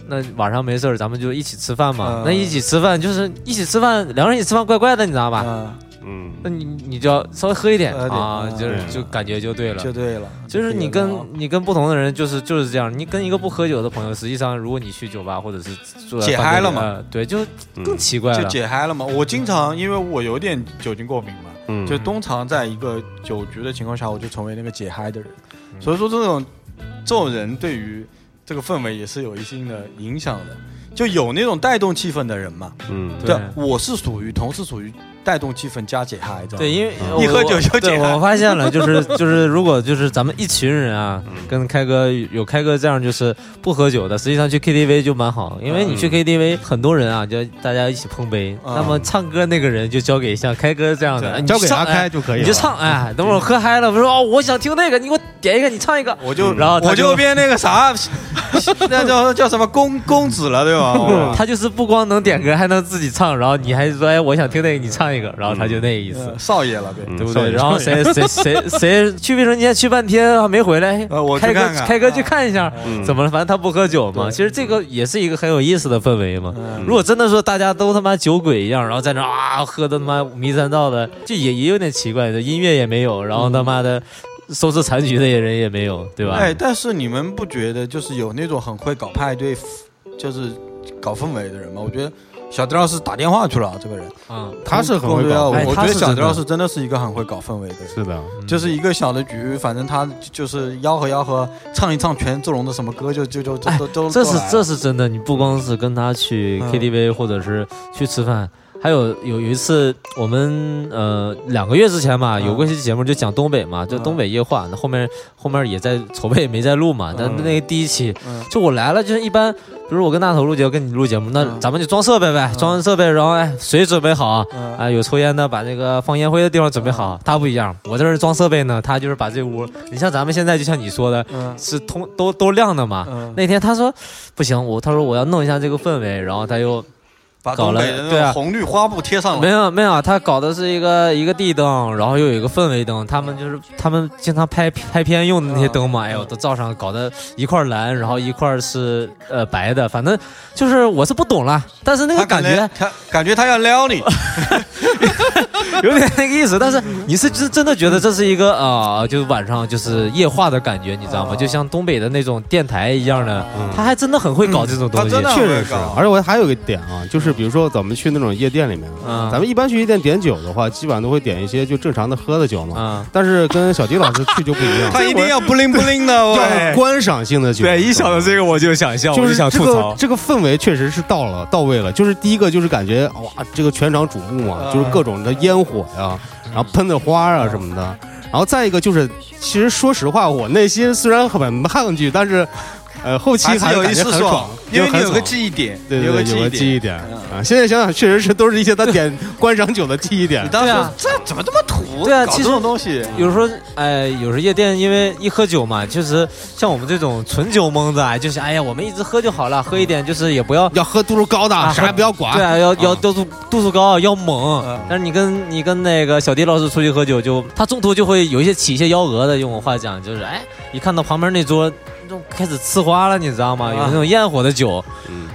那晚上没事儿咱们就一起吃饭嘛。嗯那一起吃饭就是一起吃饭，两个人一起吃饭怪怪的，你知道吧？嗯，嗯那你你就要稍微喝一点喝点啊，嗯就是嗯就感觉就对了。就对了。就是你跟你跟不同的人，就是就是这样。你跟一个不喝酒的朋友，实际上如果你去酒吧或者是解嗨了嘛呃对，就嗯更奇怪就。解嗨了嘛。我经常因为我有点酒精过敏嘛，嗯，就通常在一个酒局的情况下，我就成为那个解嗨的人。嗯所以说这种这种人对于这个氛围也是有一定的影响的，就有那种带动气氛的人嘛。嗯对。对，我是属于同事属于带动气氛加解嗨，的对，因为 一喝酒就解嗨。我发现了，就是 就是，如果就是咱们一群人啊，嗯。跟开哥有开哥这样就是不喝酒的，实际上去 KTV 就蛮好，因为你去 KTV 很多人啊，就大家一起碰杯，嗯。那么唱歌那个人就交给像开哥这样的，你交给阿开就可以。你就唱，哎，等会儿喝嗨了，我说哦，我想听那个，你给我点一个，你唱一个，我就然后我就变那个啥，那叫 叫什么公公子了，对吧？他就是不光能点歌，还能自己唱，然后你还说哎，我想听那个，你唱一个，然后他就那个意思。呃少爷了呗。嗯对不对？然后谁谁谁谁去卫生间去半天还没回来，开哥看看开哥去看一下，嗯怎么了？反正他不喝酒嘛。其实这个也是一个很有意思的氛围嘛。嗯如果真的说大家都他妈酒鬼一样，然后在那啊喝的他妈迷三道的，就也也有点奇怪的，音乐也没有，然后他妈的收拾残局的也人也没有，对吧？哎，但是你们不觉得就是有那种很会搞派对，就是搞氛围的人吗？我觉得小迪老师打电话去了，这个人嗯，他是很会搞我觉得小迪他是真的老师真的是一个很会搞氛围的人。是的，就是一个小的局，反正他就是吆喝吆喝，唱一唱权志龙的什么歌，就就就就哎都都这是这是真的，你不光是跟他去嗯 KTV 或者是去吃饭，还有有有一次我们呃两个月之前嘛，嗯。有过一期节目就讲东北嘛，就嗯。东北夜话，那后面后面也在筹备没在录嘛，但嗯。那个第一期嗯。就我来了，就是一般。比如我跟大头录节目，跟你录节目，那嗯。咱们就装设备呗，装完设备，然后哎，水准备好，嗯。啊，有抽烟的把那个放烟灰的地方准备好。他不一样，我在这儿装设备呢，他就是把这屋，你像咱们现在就像你说的，嗯。是通都都亮的嘛，嗯，那天他说不行，我他说我要弄一下这个氛围，然后他又把搞了对啊。红绿花布贴上没，有没有，他搞的是一个一个地灯，然后又有一个氛围灯，他们就是他们经常拍拍片用的那些灯嘛，哎呦都照上，搞得一块蓝，然后一块是呃白的，反正就是我是不懂了，但是那个他感觉他感觉他要撩你，有点那个意思，但是你是真真的觉得这是一个啊、就是晚上就是夜话的感觉，你知道吗？啊就像东北的那种电台一样的，嗯他还真的很会搞这种东西。确实是。而且我还有一个点啊，就是比如说咱们去那种夜店里面，嗯咱们一般去夜店点酒的话，基本上都会点一些就正常的喝的酒嘛。啊，但是跟小迪老师去就不一样，他一定要不灵不灵的，要喂，观赏性的酒。对，一想到这个我就想笑就是这个这个氛围确实是到了到位了，就是第一个就是感觉哇，这个全场瞩目嘛，啊就是各种的烟火呀，然后喷的花啊什么的，然后再一个就是，其实说实话，我内心虽然很抗拒，但是，呃，后期还有一丝爽因为你有个记忆点，对对对，有个有个记忆点。记忆点嗯啊。现在想想，确实是都是一些他点 观赏酒的记忆点你。当时这怎么这么土？对啊其实搞这种东西，有时候，哎，有时候夜店因为一喝酒嘛，确实像我们这种纯酒蒙子啊，就是哎呀，我们一直喝就好了，喝一点就是也不要。要喝度数高的，啊啥也不要管。对啊，要要啊度数度数高，要猛嗯。但是你跟你跟那个小迪老师出去喝酒，就他中途就会有一些起一些幺蛾子，用我话讲就是，哎，一看到旁边那桌就开始呲花了，你知道吗？有那种焰火的酒，嗯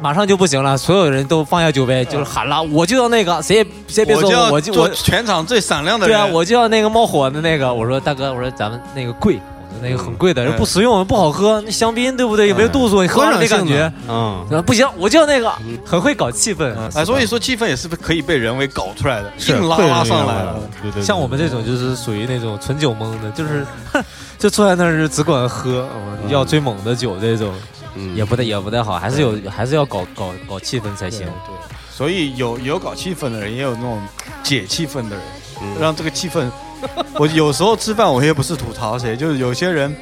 马上就不行了，所有人都放下酒杯，就是喊了，我就要那个，谁也谁也别说我就我，就我全场最闪亮的人。对啊，我就要那个冒火的那个。我说大哥，我说咱们那个贵，那个很贵的，嗯不实用，不好喝。那香槟对不对？也没有度数，你喝观赏完没感觉。，嗯，不行，我就要那个，很会搞气氛。哎，所以说气氛也是可以被人为搞出来的，硬拉拉上来了了。。对对，像我们这种就是属于那种纯酒蒙的，就是就坐在那儿就只管喝，嗯要最猛的酒这种嗯也不太也不太好，还是有还是要搞搞搞气氛才行对。对，所以有有搞气氛的人，也有那种解气氛的人，嗯让这个气氛。我有时候吃饭，我也不是吐槽谁，就是有些人，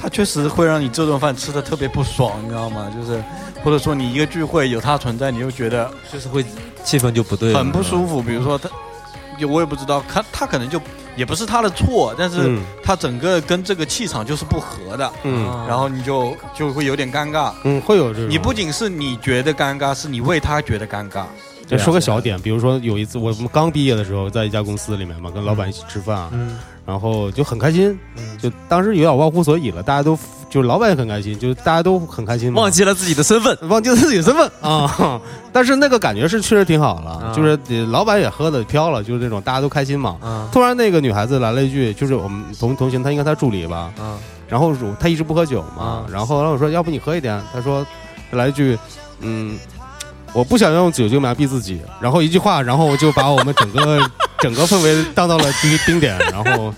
他确实会让你这顿饭吃的特别不爽，你知道吗？就是或者说你一个聚会有他存在，你就觉得就是会气氛就不对，很不舒服。比如说他，就我也不知道，他他可能就也不是他的错，但是嗯他整个跟这个气场就是不合的，嗯啊然后你就就会有点尴尬。嗯，会有这种。你不仅是你觉得尴尬，是你为他觉得尴尬。就说个小点，比如说有一次我们刚毕业的时候，在一家公司里面嘛，跟老板一起吃饭然后就很开心，嗯，就当时有点忘乎所以了，大家都就是老板也很开心，就是大家都很开心嘛，忘记了自己的身份。忘记了自己的身份啊，但是那个感觉是确实挺好了，啊。就是呃老板也喝的飘了，就是那种大家都开心嘛。啊。突然那个女孩子来了一句，就是我们同同行，她应该她助理吧，啊。然后我她一直不喝酒嘛啊，然后然后我说要不你喝一点，她说来一句，嗯，我不想用酒精麻痹自己，然后一句话，然后就把我们整个 整个氛围荡到了冰冰点，然后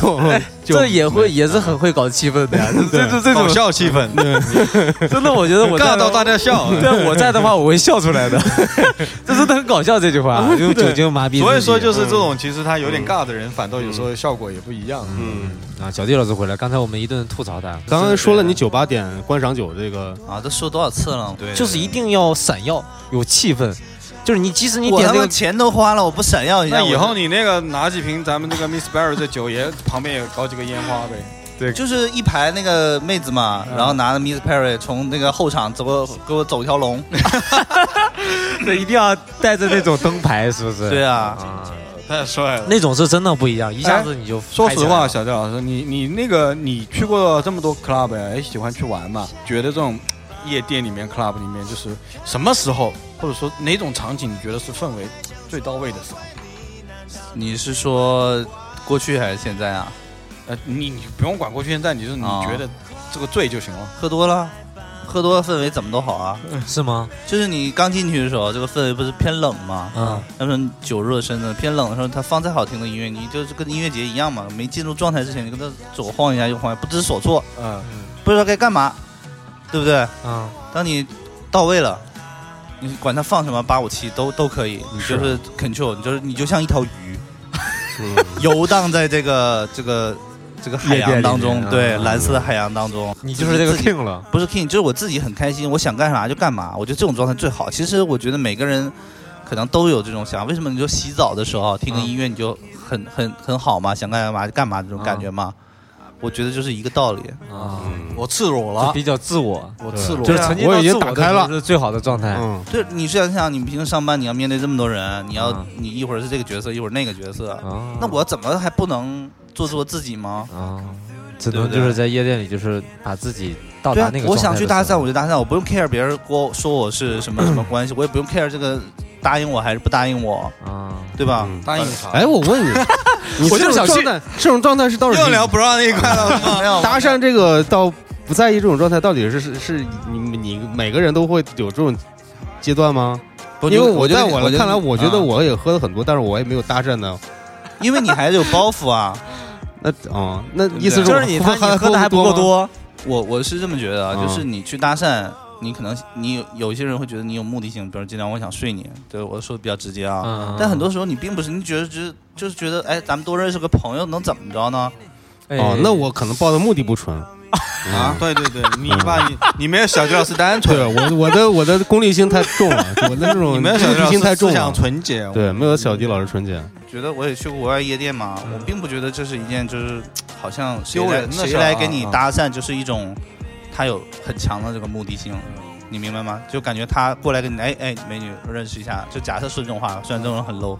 就就这也会也是很会搞气氛的呀。这这这种笑气氛，真的，我觉得我尬到大家笑。对我在的话，我会笑出来的。这真的很搞笑，这句话用酒精麻痹。所以说，就是这种其实他有点尬的人，反倒有时候效果也不一样。嗯，啊，小弟老师回来，刚才我们一顿吐槽他，刚刚说了你酒吧点观赏酒这个，啊，都说多少次了？对，就是一定要闪耀，有气氛。就是你，即使你我他妈点这个，钱都花了，我不闪耀一下，那以后你那个拿几瓶咱们那个 Miss Berry 的酒，也旁边也搞几个烟花呗。对就是一排那个妹子嘛，嗯然后拿着 Miss Perry 从那个后场走过给我走条龙。对，一定要带着那种灯牌，是不是？对啊，啊，太帅了。那种是真的不一样，一下子你就说实话，小赵老师，你你那个你去过这么多 club 呀，也，喜欢去玩嘛？觉得这种夜店里面 club 里面，就是什么时候，或者说哪种场景，你觉得是氛围最到位的时候？你是说过去还是现在啊？呃，你你不用管过去现在，你就是你哦觉得这个醉就行了。喝多了，喝多了氛围怎么都好啊。是吗？就是你刚进去的时候，这个氛围不是偏冷吗？嗯，他们酒热身的，偏冷的时候，他放再好听的音乐，你就是跟音乐节一样嘛。没进入状态之前，你跟他左晃一下右晃一下，不知所措，嗯，不知道该干嘛，对不对？嗯，当你到位了，你管他放什么八五七都都可以，你就是 control，你就是你就像一条鱼，嗯，游荡在这个这个这个海洋当中，对，嗯蓝色的海洋当中，你就是这个 king 了。不是 king，就是我自己很开心，我想干啥就干嘛，我觉得这种状态最好。其实我觉得每个人可能都有这种想法，为什么你就洗澡的时候听个嗯音乐你就很很很好嘛，想干嘛就干嘛这种感觉嘛？我觉得就是一个道理。啊，我赤裸了，就比较自我，我赤裸了。就是曾经我已经打开了。是最好的状态。嗯，对，你想想，你平时上班你要面对这么多人，你要、嗯你一会儿是这个角色，一会儿那个角色，啊，那我怎么还不能做做自己吗？啊，只能就是在夜店里，就是把自己到对啊达那个，我状态的想去搭讪，我就搭讪，我不用 care 别人给我说我是什么什么关系，我也不用 care 这个答应我还是不答应我，啊，对吧？嗯答应啥？哎，我问你，你这种我就是想去状态，这种状态是到底又聊不让那一块了吗？没有搭讪这个倒不在意这种状态，到底是是是你你每个人都会有这种阶段吗？不因为我在我看来，我觉得啊我也喝了很多，但是我也没有搭讪呢。因为你还是有包袱啊。那哦，那意思就是你喝你喝的还不够吗。多，我我是这么觉得啊，嗯就是你去搭讪，你可能你有有一些人会觉得你有目的性，比如今天我想睡你，对我说的比较直接啊。嗯，但很多时候你并不是，你觉得只就是觉得，哎，咱们多认识个朋友，能怎么着呢？哎哦，那我可能抱的目的不纯 啊，对对对，你吧，你你没有小迪老师单纯，对我我的我的功利心太重了，我的那种你没有目的小舅老师心太重了思想。纯洁。对，没有小迪老师纯洁。觉得我也去过国外夜店嘛，我并不觉得这是一件就是好像谁丢来人谁来跟你啊搭讪，就是一种他有很强的这个目的性，你明白吗？就感觉他过来跟你，哎哎，美女认识一下，就假设说这种话，虽然这种人很 low。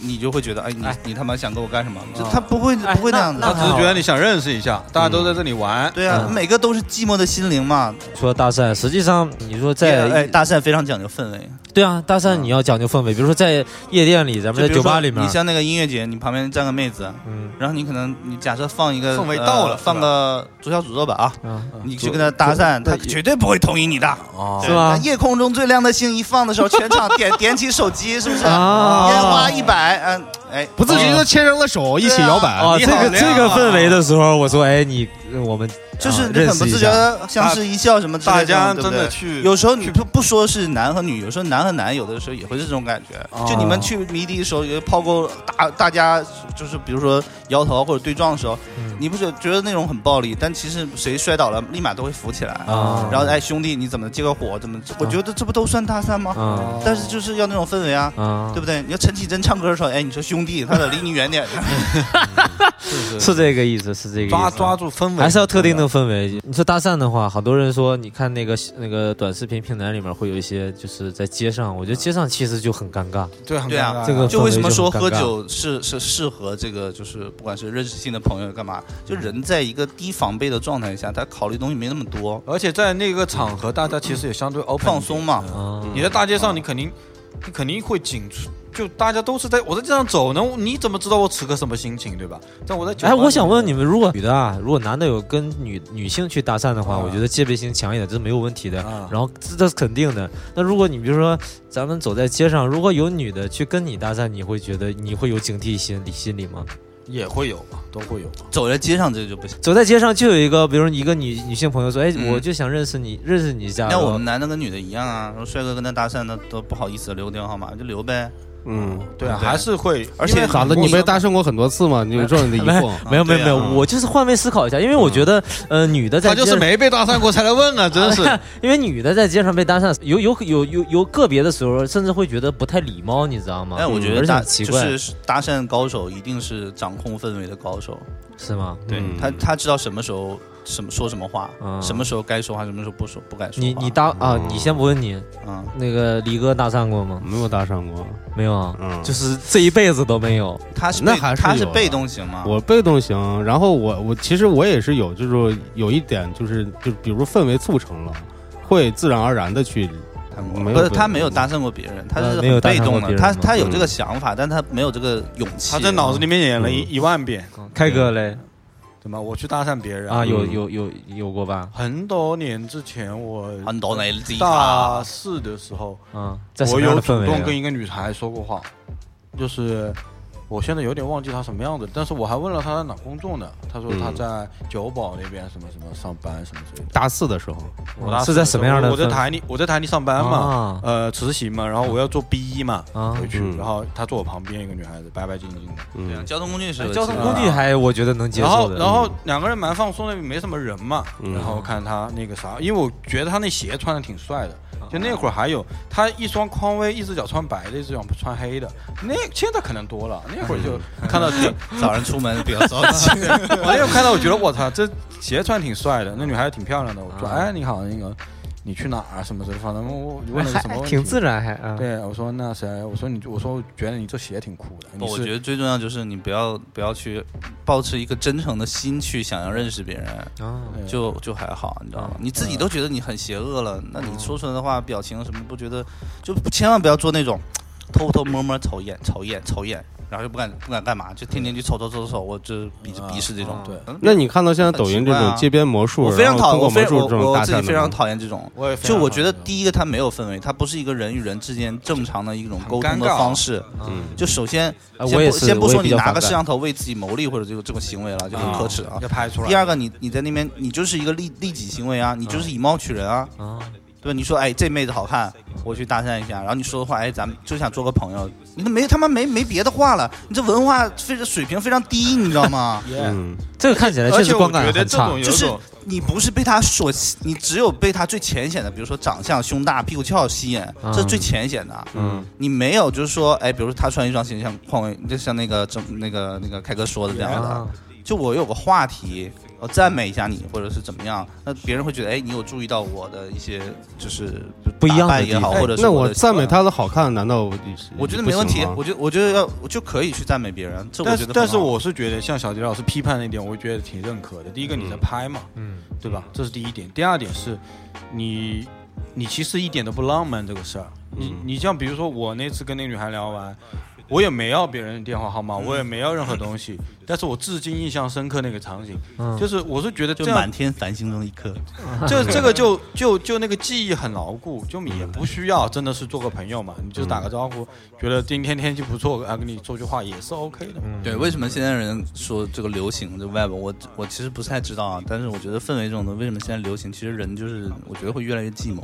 你就会觉得，哎，你哎。你他妈想跟我干什么？他不会哎不会那样子他只是觉得你想认识一下，大家都在这里玩。对啊，嗯。每个都是寂寞的心灵嘛。说搭讪，实际上你说哎，在搭讪非常讲究氛围。对啊，搭讪你要讲究氛围，比如说在夜店里，咱们在酒吧里面。你，像那个音乐节，你旁边站个妹子，嗯。然后你可能你假设放一个氛围到了呃放个左小诅咒吧啊，啊，你去跟他搭讪，他绝对不会同意你的。哦。是吗对夜空中最亮的星一放的时候，全场点 点起手机，是不是？啊。烟花一百，嗯，哎，不自觉的牵上了手，一起摇摆。哦，这个这个氛围的时候，我说，哎，你我们就是啊你很不自觉的相视一笑什么之类的，大家对不对真的去，有时候你不不说是男和女，有时候男和男有的时候也会是这种感觉。哦就你们去迷笛的时候，有抛钩大大家就是比如说摇头或者对撞的时候，嗯你不是觉得那种很暴力，但其实谁摔倒了，立马都会扶起来。啊，然后哎兄弟，你怎么借个火？怎么？我觉得这不都算搭讪吗？啊但是就是要那种氛围啊。啊，对不对？你要陈绮贞唱歌的时候，哎，你说兄弟，他得离你远点。是这个意思，是这个意思抓抓住氛围，还是要特定的氛围。你说搭讪的话，好多人说，你看那个那个短视频平台里面会有一些，就是在街上，我觉得街上其实就很尴尬。对很对啊尴尬这个就为什么说喝酒是是适合这个，就是不管是认识新的朋友干嘛，就人在一个低防备的状态下，他考虑东西没那么多，而且在那个场合，大家其实也相对 open 放松嘛。啊，你在大街上，你肯定，你肯定会紧出，就大家都是在我在街上走呢，你怎么知道我此刻什么心情，对吧？但我在哎，我想问你们，如果女的啊，如果男的有跟女女性去搭讪的话，啊我觉得戒备心强一点，这是没有问题的。啊，然后这这是肯定的。那如果你比如说咱们走在街上，如果有女的去跟你搭讪，你会觉得你会有警惕心理心理吗？也会有吧，都会有。走在街上这就不行。走在街上就有一个，比如一个女女性朋友说：“哎，嗯我就想认识你，认识你一下。”那我们男的跟女的一样啊，说帅哥跟他搭讪，那都不好意思留电话号码就留呗。嗯，对啊，还是会，而且咋的？你被搭讪过很多次吗？你有这样的疑惑？没有没有没有，我就是换位思考一下，因为我觉得呃，女的在他就是没被搭讪过才来问啊，真是。因为女的在街上被搭讪，有有有有有个别的时候，甚至会觉得不太礼貌，你知道吗？但我觉得搭奇怪，就是搭讪高手一定是掌控氛围的高手，是吗？对嗯他他知道什么时候什么说什么话，嗯什么时候该说话，什么时候不说不该说话。你你搭啊？你先不问你嗯，那个李哥搭讪过吗？没有搭讪过，没有啊，嗯，就是这一辈子都没有。他是被那还是他是被动型吗？我被动型，然后我我其实我也是有，就是说有一点就是就比如氛围促成了，会自然而然的去，他没有不是被他没有搭讪过别人，他是呃没有搭讪过很被动的，他他有这个想法，但他没有这个勇气。他在脑子里面演了一嗯一万遍，开哥嘞怎么我去搭讪别人啊，有嗯有有有过吧？很多年之前，我很多年大四的时候，嗯，在什我么样有主动？跟一个女孩说过话，就是我现在有点忘记他什么样子，但是我还问了他在哪工作呢？他说她嗯在九堡那边什么什么上班什么之类的。大四的时候，我大是在四的时候什么样的我在台里，我在台里上班嘛，啊呃，实习嘛，然后我要做 B 一嘛，啊回去，嗯然后他坐我旁边一个女孩子，白白净净的，对啊嗯交通工具是有交通工具还我觉得能接受的。后然后两个人蛮放松的，没什么人嘛，嗯然后看他那个啥，因为我觉得他那鞋穿的挺帅的，就那会儿还有他一双匡威，一只脚穿白的，一只脚穿黑的，那现在可能多了，那会儿就看到这，早上出门比较着急。我那会看到我觉得我操，这鞋穿挺帅的，那女孩子挺漂亮的，我说啊哎你好，那个你去哪儿啊什么之类的，反正我问了个什么问题，挺自然还啊。对，我说那谁？我说你，我说我觉得你这鞋挺酷的。我觉得最重要就是你不要不要去保持一个真诚的心去想要认识别人，就就还好，你知道吗？你自己都觉得你很邪恶了，那你说出来的话、表情什么不觉得，就千万不要做那种偷偷摸摸瞅一眼、瞅一眼、瞅一眼，然后就不敢不敢干嘛，就天天就瞅瞅瞅瞅，我就鄙鄙视这种啊。对嗯那你看到现在抖音这种街边魔术，我非常讨，然后通过我非我魔术这种我自己非常讨厌这种。我也非就我觉得，第一个它没有氛围，它不是一个人与人之间正常的一种沟通的很尴尬方式。嗯就首先，我也先不说你拿个摄像头为自己谋利或者这个这种行为了，就很可耻啊。要拍出来。第二个，你你在那边，你就是一个利利己行为啊，你就是以貌取人啊，啊，对吧？你说，哎，这妹子好看，我去搭讪一下，然后你说的话，哎，咱们就想做个朋友，你都没他妈没没别的话了，你这文化非常水平非常低，你知道吗？嗯，这个看起来确而且我实观感很差。这种。就是你不是被他所，你只有被他最浅显的，比如说长相、胸大、屁股翘吸引，这是最浅显的。嗯，你没有就是说，哎，比如说他穿一双鞋像匡威，就像那个正那个那个凯哥说的这样的，啊，就我有个话题，我赞美一下你，或者是怎么样，那别人会觉得，哎，你有注意到我的一些就是不一样的也好，地方或者是那我赞美他的好看，难道我我觉得没问题我觉得我觉得要我就可以去赞美别人，这我但是但是觉得很好我是觉得像小迪老师批判那点，我觉得挺认可的。第一个你在拍嘛，嗯，对吧？这是第一点。第二点是，你你其实一点都不浪漫这个事儿。你嗯你像比如说我那次跟那女孩聊完，我也没要别人的电话号码，我也没要任何东西，但是我至今印象深刻那个场景，嗯就是我是觉得就满天繁星中一颗，这这个就就就那个记忆很牢固，就也不需要真的是做个朋友嘛，你就打个招呼，觉得今天天气不错，啊，跟你说句话也是 OK 的。对，为什么现在人说这个流行这个 web，我我其实不太知道啊，但是我觉得氛围这种的，为什么现在流行？其实人就是我觉得会越来越寂寞，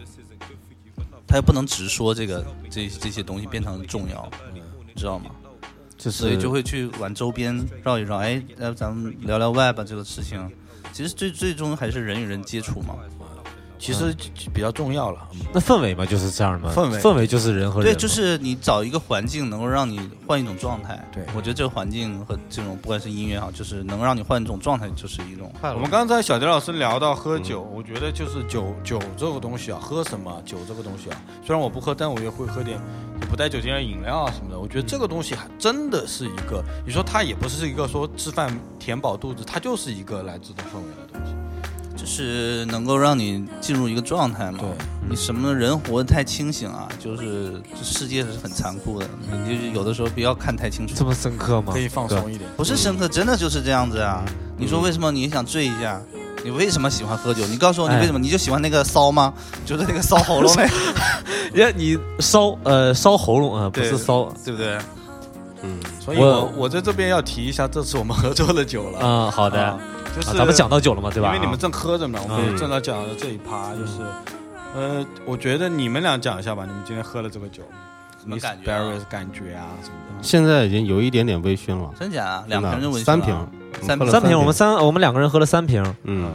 他又不能直说这个这这些东西变成重要，你知道吗？就是所以就会去往周边绕一绕，哎，要不咱们聊聊 web 这个事情。其实最最终还是人与人接触嘛。其实比较重要了。那氛围嘛，就是这样嘛。氛围氛围就是人和人对，就是你找一个环境能够让你换一种状态。对我觉得这个环境和这种不管是音乐也好，就是能让你换一种状态，就是一种快乐。我们刚才小迪老师聊到喝酒，我觉得就是酒酒这个东西啊，喝什么酒这个东西啊，虽然我不喝，但我也会喝点不带酒精的饮料啊什么的。我觉得这个东西还真的是一个，你说它也不是一个说吃饭填饱肚子，它就是一个来自的氛围的东西。就是能够让你进入一个状态嘛。对，你什么人活得太清醒啊，就是这世界是很残酷的，你就是有的时候不要看太清楚这。么深刻吗？可以放松一点。不是深刻，真的就是这样子啊！你说为什么你想醉一下？你为什么喜欢喝酒？你告诉我，你哎为什么？你就喜欢那个骚吗？就是那个骚喉咙 那个，人家你骚呃骚喉咙啊，不是骚，对不对？嗯，所以我我我在这边要提一下这次我们合作的酒了。嗯，好的，啊就是啊咱们讲到酒了嘛，对吧？因为你们正喝着嘛，我们嗯。正在讲的这一趴就是，呃，我觉得你们俩讲一下吧，你们今天喝了这个酒，什么感觉感觉啊什么的。现在已经有一点点微醺了，真假啊？真的两瓶就微醺了。三瓶，三喝了三瓶，我们三我们两个人喝了三瓶，嗯。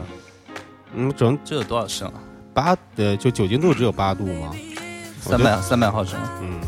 嗯，整这有多少升啊？八呃，就酒精度只有八度嘛，我觉得三百三百毫升。嗯，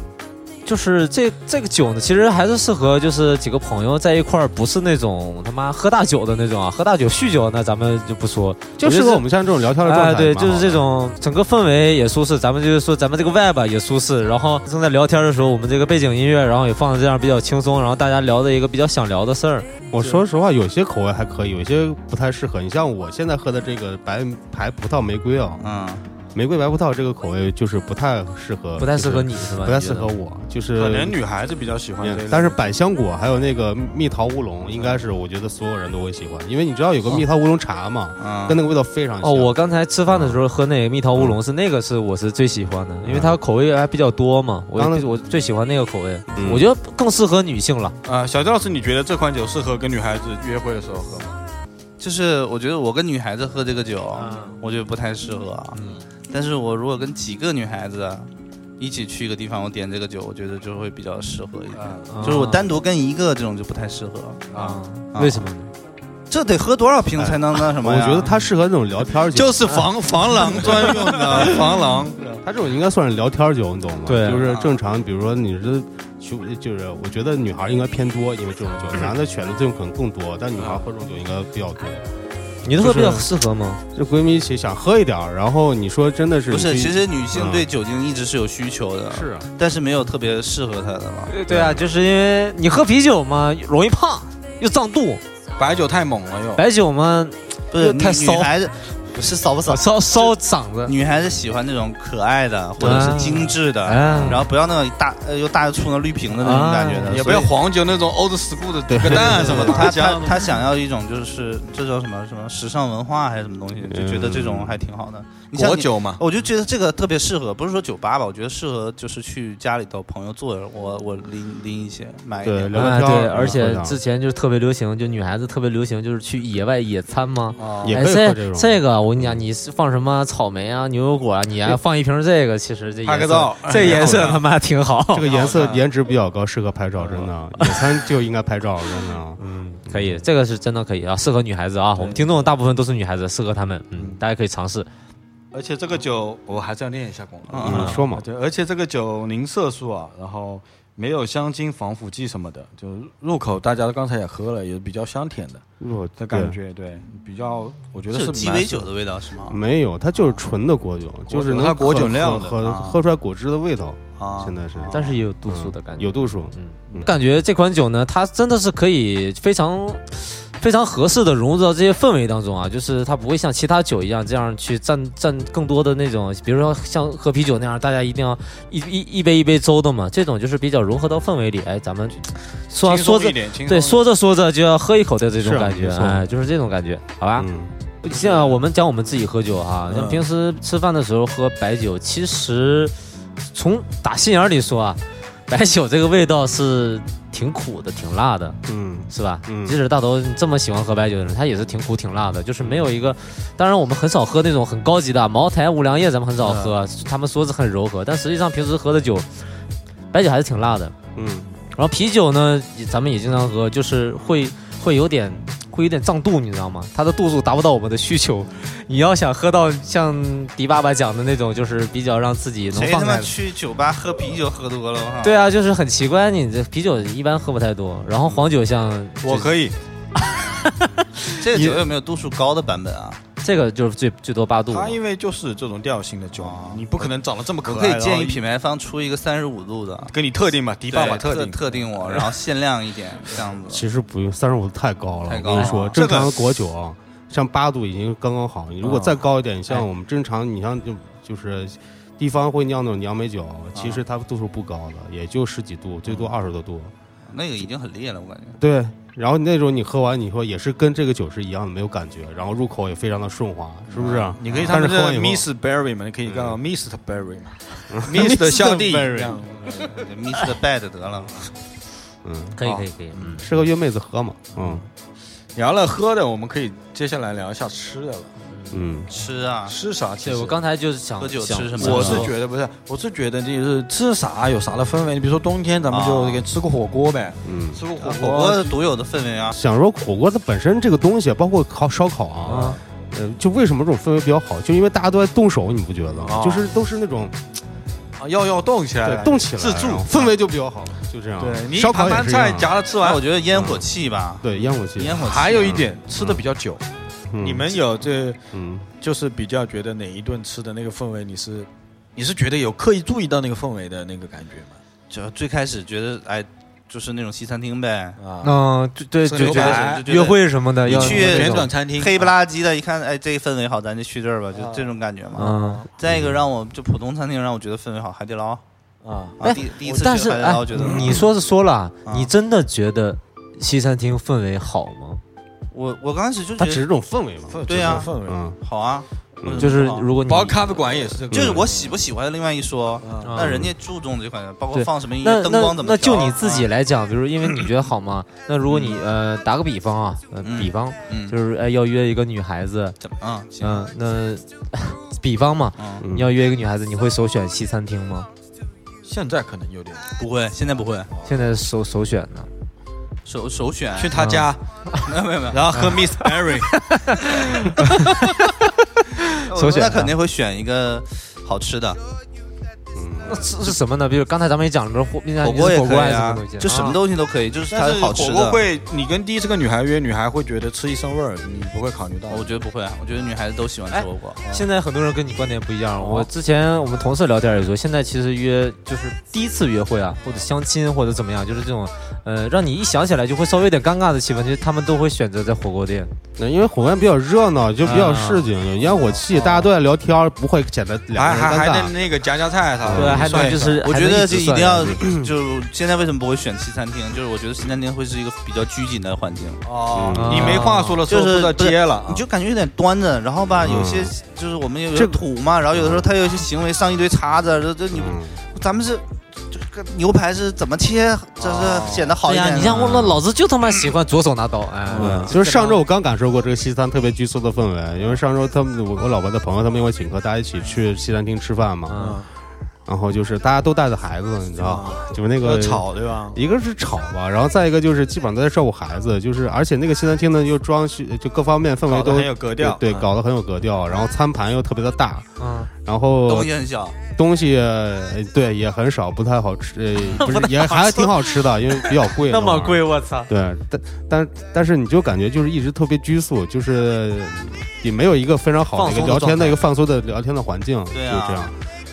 就是这这个酒呢，其实还是适合就是几个朋友在一块儿，不是那种他妈喝大酒的那种啊，喝大酒酗酒那咱们就不说，就适合我们现在这种聊天的状态，哎，对，就是这。种整个氛围也舒适，咱们就是说咱们这个 vibe 也舒适，然后正在聊天的时候，我们这个背景音乐，然后也放的这样比较轻松，然后大家聊的一个比较想聊的事儿，我说实话，有些口味还可以，有些不太适合。你像我现在喝的这个白牌葡萄玫瑰啊，嗯，玫瑰白葡萄这个口味就是不太适合，不太适合你是吧？不太适合我，就是可能女孩子比较喜欢但是百香果还有那个蜜桃乌龙，应该是我觉得所有人都会喜欢，因为你知道有个蜜桃乌龙茶嘛，嗯跟那个味道非常像。哦，我刚才吃饭的时候喝那个蜜桃乌龙是那个是我是最喜欢的，因为它口味还比较多嘛，我刚才我最喜欢那个口味，嗯我觉得更适合女性了。啊，小赵老师，你觉得这款酒适合跟女孩子约会的时候喝吗？就是我觉得我跟女孩子喝这个酒，嗯我觉得不太适合啊。但是我如果跟几个女孩子一起去一个地方，我点这个酒，我觉得就会比较适合一点。啊就是我单独跟一个这种就不太适合，啊，啊为什么呢？这得喝多少瓶才能那什么呀？我觉得它适合那种聊天酒，就是防 防狼专用的 防狼。它这种应该算是聊天酒，你懂吗？对就是正常，比如说你是就就是我觉得女孩应该偏多，因为这种酒，男的选的这种可能更多，但女孩喝这种酒应该比较多。你的喝比较适合吗？就闺蜜一起想喝一点儿，然后你说真的是不是，其实女性对酒精一直是有需求的，是啊但是没有特别适合她的嘛。对啊，就是因为你喝啤酒嘛，容易胖又胀肚，白酒太猛了又。白酒嘛不是太骚女孩子，不是骚不骚？骚骚嗓子。女孩子喜欢那种可爱的或者是精致的，哎然后不要那种大呃又大又粗的绿瓶的那种感觉的，也不所以要黄酒那种 old school 的 个蛋什么的，他他他想要一种就是这叫什么什么时尚文化还是什么东西，就觉得这种还挺好的。你像你果酒嘛。我就觉得这个特别适合，不是说酒吧吧，我觉得适合就是去家里头朋友坐着，我我拎拎一些买一对点。啊，聊个天儿对，而且之前就是特别流行，就女孩子特别流行，就是去野外野餐嘛。啊也可以喝这种这个我跟你讲，你是放什么草莓啊、牛油果啊，你还放一瓶这个，其实这颜色拍个照，这颜色他妈挺好。这个颜色颜值比较高，适合拍照，真的。野餐就应该拍照，真的。嗯，可以，这个是真的可以啊，适合女孩子啊。我们听众大部分都是女孩子，适合她们，嗯，大家可以尝试。而且这个酒我还是要练一下广告。嗯你说嘛？对，而且这个酒零色素啊，然后没有香精、防腐剂什么的，就入口大家刚才也喝了，也比较香甜的入口的感觉，对，比较我觉得是鸡尾酒的味道是吗？没有，它就是纯的果酒，就是能它果酒喝酿的喝出来果汁的味道。啊，现在是。但是也有度数的感觉，有度数，嗯，嗯。感觉这款酒呢，它真的是可以非常非常合适的融入到这些氛围当中啊，就是它不会像其他酒一样这样去占占更多的那种，比如说像喝啤酒那样，大家一定要一一一杯一杯周的嘛，这种就是比较融合到氛围里，哎，咱们说说着对说着说着就要喝一口的这种感觉，哎，就是这种感觉，好吧？嗯，像我们讲我们自己喝酒哈，嗯像平时吃饭的时候喝白酒，其实从打心眼里说啊，白酒这个味道是挺苦的，挺辣的，嗯是吧？嗯即使大头这么喜欢喝白酒的人，他也是挺苦挺辣的，就是没有一个。当然，我们很少喝那种很高级的茅台、五粮液，咱们很少喝，他们说是很柔和，但实际上平时喝的酒，白酒还是挺辣的。嗯，然后啤酒呢，咱们也经常喝，就是会会有点会有点胀肚，你知道吗？它的度数达不到我们的需求。你要想喝到像迪爸爸讲的那种，就是比较让自己能谁他妈放开。去酒吧喝啤酒喝多了？对啊，就是很奇怪，你这啤酒一般喝不太多，然后黄酒像我可以，这个酒有没有度数高的版本啊？这个就是最最多八度嘛它。因为就是这种调性的酒哦，你不可能长得这么可我爱。可以建议品品牌方出一个三十五度的，给你特定吧，迪爸爸特特定特定我，然后限量一点这样子。其实不用，三十五太高了。太高了我跟你说，啊正常的果酒啊，像八度已经刚刚好。你如果啊再高一点，你像我们正常，你像就就是地方会酿那种杨梅酒，其实它度数不高的，也就十几度，最多二十多度。那个已经很烈了，我感觉。对，然后那种你喝完你说也是跟这个酒是一样的，没有感觉，然后入口也非常的顺滑，是不是？啊你可以他们的但是喝完以后 Miss Berry 嘛，你可以叫 Mr Berry 嘛，Mr 小弟 Berry 这样。Mr. Bad 得了，嗯，可以可以可以，嗯，适合约妹子喝嘛，嗯聊了喝的，我们可以接下来聊一下吃的了。嗯，吃啊，吃啥？其实我刚才就是想喝酒想吃什么？我是嗯觉得不是，我是觉得就是吃啥有啥的氛围。你比如说冬天，咱们就啊给吃个火锅呗，嗯。吃个火火锅锅独有的氛围啊，想说火锅它本身这个东西，包括烤烧烤啊，啊，呃，就为什么这种氛围比较好，就因为大家都在动手，你不觉得？哦就是都是那种啊要要动起来。对，动起来，自助。然后氛围就比较好，就这样。对你烧烤盘盘也是一样。菜夹了吃完我。觉得烟火气吧，对烟火气，烟火气还有一点，吃的比较久。嗯。你们有这嗯。就是比较觉得哪一顿吃的那个氛围，你是你是觉得有刻意注意到那个氛围的那个感觉吗？就最开始觉得哎，就是那种西餐厅呗，啊，嗯，对对，就觉得约会什么的要你去旋转餐厅，黑不拉几的，一看哎这个氛围好，咱就去这儿吧，就啊。这种感觉嘛。嗯，再一个让我就普通餐厅让我觉得氛围好，海底捞。啊，第第一次去海底捞觉得，你说是说了，啊。你真的觉得西餐厅氛围好吗？我我刚开始就觉得它只是这种氛围嘛。对呀氛围。嗯，好啊，就是如果你包括咖啡馆也是这个，就是我喜不喜欢另外一说，那人家注重这块，包括放什么音乐、灯那光怎么那就你自己啊来讲，比如因为你觉得好吗？那如果你呃打个比方啊，比方嗯。就是哎要约一个女孩子，怎么啊？行。嗯，那 比方嘛，你要约一个女孩子，你会首选西餐厅吗？现在可能有点。不会，现在不会，现在首首选呢？首首选。去他家，没有没有没有，然后喝 Miss Berry，首选那肯定会选一个好吃的，那是是什么呢？比如刚才咱们也讲了，火你火锅也火锅可以啊还是什么东西？，就什么啊东西都可以，就是它但是好吃的。火锅会，你跟第一次跟女孩约，女孩会觉得吃一身味儿，你不会考虑到。我觉得不会，啊我觉得女孩子都喜欢吃火锅。现在很多人跟你观点不一样。哦我之前我们同事聊天也说，现在其实约就是第一次约会啊，或者相亲或者怎么样，就是这种呃，让你一想起来就会稍微有点尴尬的气氛，其实他们都会选择在火锅店。那因为火锅店比较热闹，就比较市井，有烟火气，大家都在聊天，不会显得两还还还个人尴尬。得那个夹夹菜啥的，对，还算就是，我觉得还能一定要，就现在为什么不会选西餐厅？就是我觉得西餐厅会是一个比较拘谨的环境，哦嗯，你没话说的时候就是接了，你就感觉有点端着，然后吧，嗯有些就是我们有这土嘛，然后有的时候他有些行为上一堆叉子，这这你嗯咱们是这个牛排是怎么切，这哦是显得好对呀，一点。你像我那老子就他妈喜欢左手拿刀，哎，对，就是上周我刚感受过这个西餐特别拘束的氛围，因为上周他们我我老婆的朋友他们因为请客，大家一起去西餐厅吃饭嘛，嗯，然后就是大家都带着孩子，你知道，就是那个吵对吧？一个是吵吧，然后再一个就是基本上都在照顾孩子，就是而且那个西餐厅呢又装修，就各方面氛围都很有格调，对，嗯。搞得很有格调，然后餐盘又特别的大，嗯，然后东西很小，东西呃对也很少，不太好吃，呃，不是也还挺好吃的，因为比较贵，那么贵，。我操！对，但但但是你就感觉就是一直特别拘束，就是也没有一个非常好的一个聊天的一个放松的聊天的环境，对啊。就这样，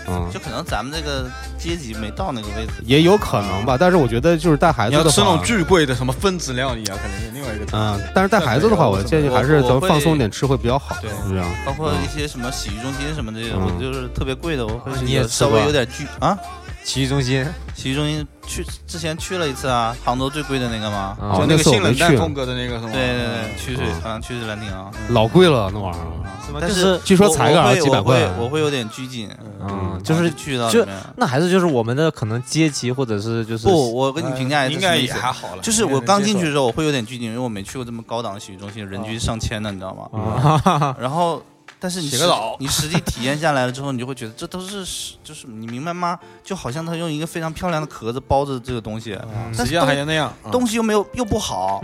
嗯，就可能咱们这个阶级没到那个位置。也有可能吧。但是我觉得就是带孩你要子的话，吃那种巨贵的什么分子料理啊，可能是另外一个层嗯次。，但是带孩子的话，我建议还是咱们放松一点吃会比较好，对是这样。包括一些什么洗浴中心什么的，嗯我就是特别贵的，我会你也吃过稍微有点巨啊。洗浴中心，洗浴中心去之前去了一次啊，杭州最贵的那个嘛。啊哦就那个性冷淡风格的那个是吗？对对对，曲水嗯啊，曲水兰亭啊。老贵了那玩意儿，但是据说才个二我会几百块我会我会有点拘谨，嗯，就是去到就里面那还是就是我们的可能阶级或者是就是不，我跟你评价一下，应该也还好了。就是我刚进去的时候，我会有点拘谨，因为我没去过这么高档的洗浴中心，人均上千的，你知道吗？啊，然后，但是你实洗个澡你实际体验下来了之后，你就会觉得这都是就是你明白吗？就好像他用一个非常漂亮的壳子包着这个东西，嗯实际上还是那样。嗯东西又没有又不好，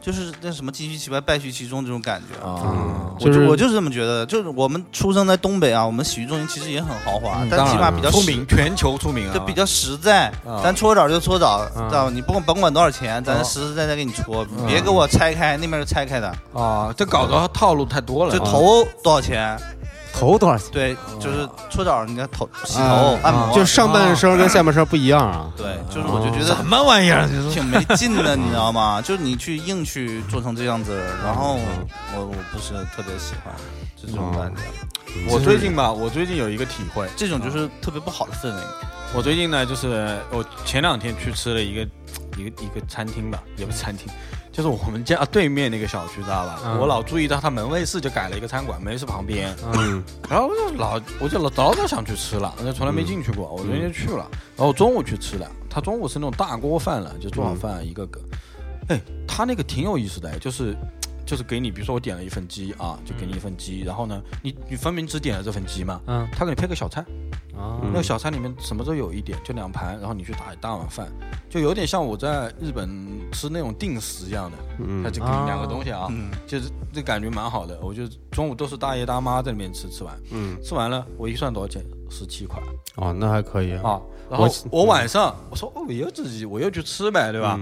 就是那什么金虚其外败絮其中这种感觉。啊，我就是我就是这么觉得，就是我们出生在东北啊，我们洗浴中心其实也很豪华，但起码比较出名，全球出名啊，就比较实在啊，咱搓澡就搓澡，啊知道吧？你不管甭管多少钱，咱啊实实在在给你搓，嗯别给我拆开，那边是拆开的，啊，这搞得套路太多了。就头多少钱？头多少钱？对，就是搓澡，你看头洗啊头按摩，就上半身跟下半身不一样啊。对，就是我就觉得什么玩意儿？就是挺没劲的，你知道吗？就是你去硬去做成这样子，然后我我不是特别喜欢就这种感觉，我最近吧，我最近有一个体会，这种就是特别不好的氛围。我最近呢，就是我前两天去吃了一个一个一个餐厅吧，也不是餐厅，就是我们家对面那个小区，知道吧？嗯我老注意到他门卫室就改了一个餐馆，门卫室旁边，嗯然后我就老我就老早早想去吃了，我就从来没进去过，我昨天就去了，然后中午去吃的，他中午是那种大锅饭了，就做好饭一个个，哎，他那个挺有意思的，哎就是。就是给你，比如说我点了一份鸡啊，就给你一份鸡，然后呢，你你分明只点了这份鸡嘛，嗯他给你配个小菜，那个小菜里面什么都有一点，就两盘，然后你去打一大碗饭，就有点像我在日本吃那种定食一样的，他嗯就给你两个东西啊，嗯，就是这感觉蛮好的。我就中午都是大爷大妈在里面吃，吃完嗯，吃完了，我一算多少钱？十七块哦，那还可以啊。然后我我晚上我说哦，我又自己我又去吃呗，对吧？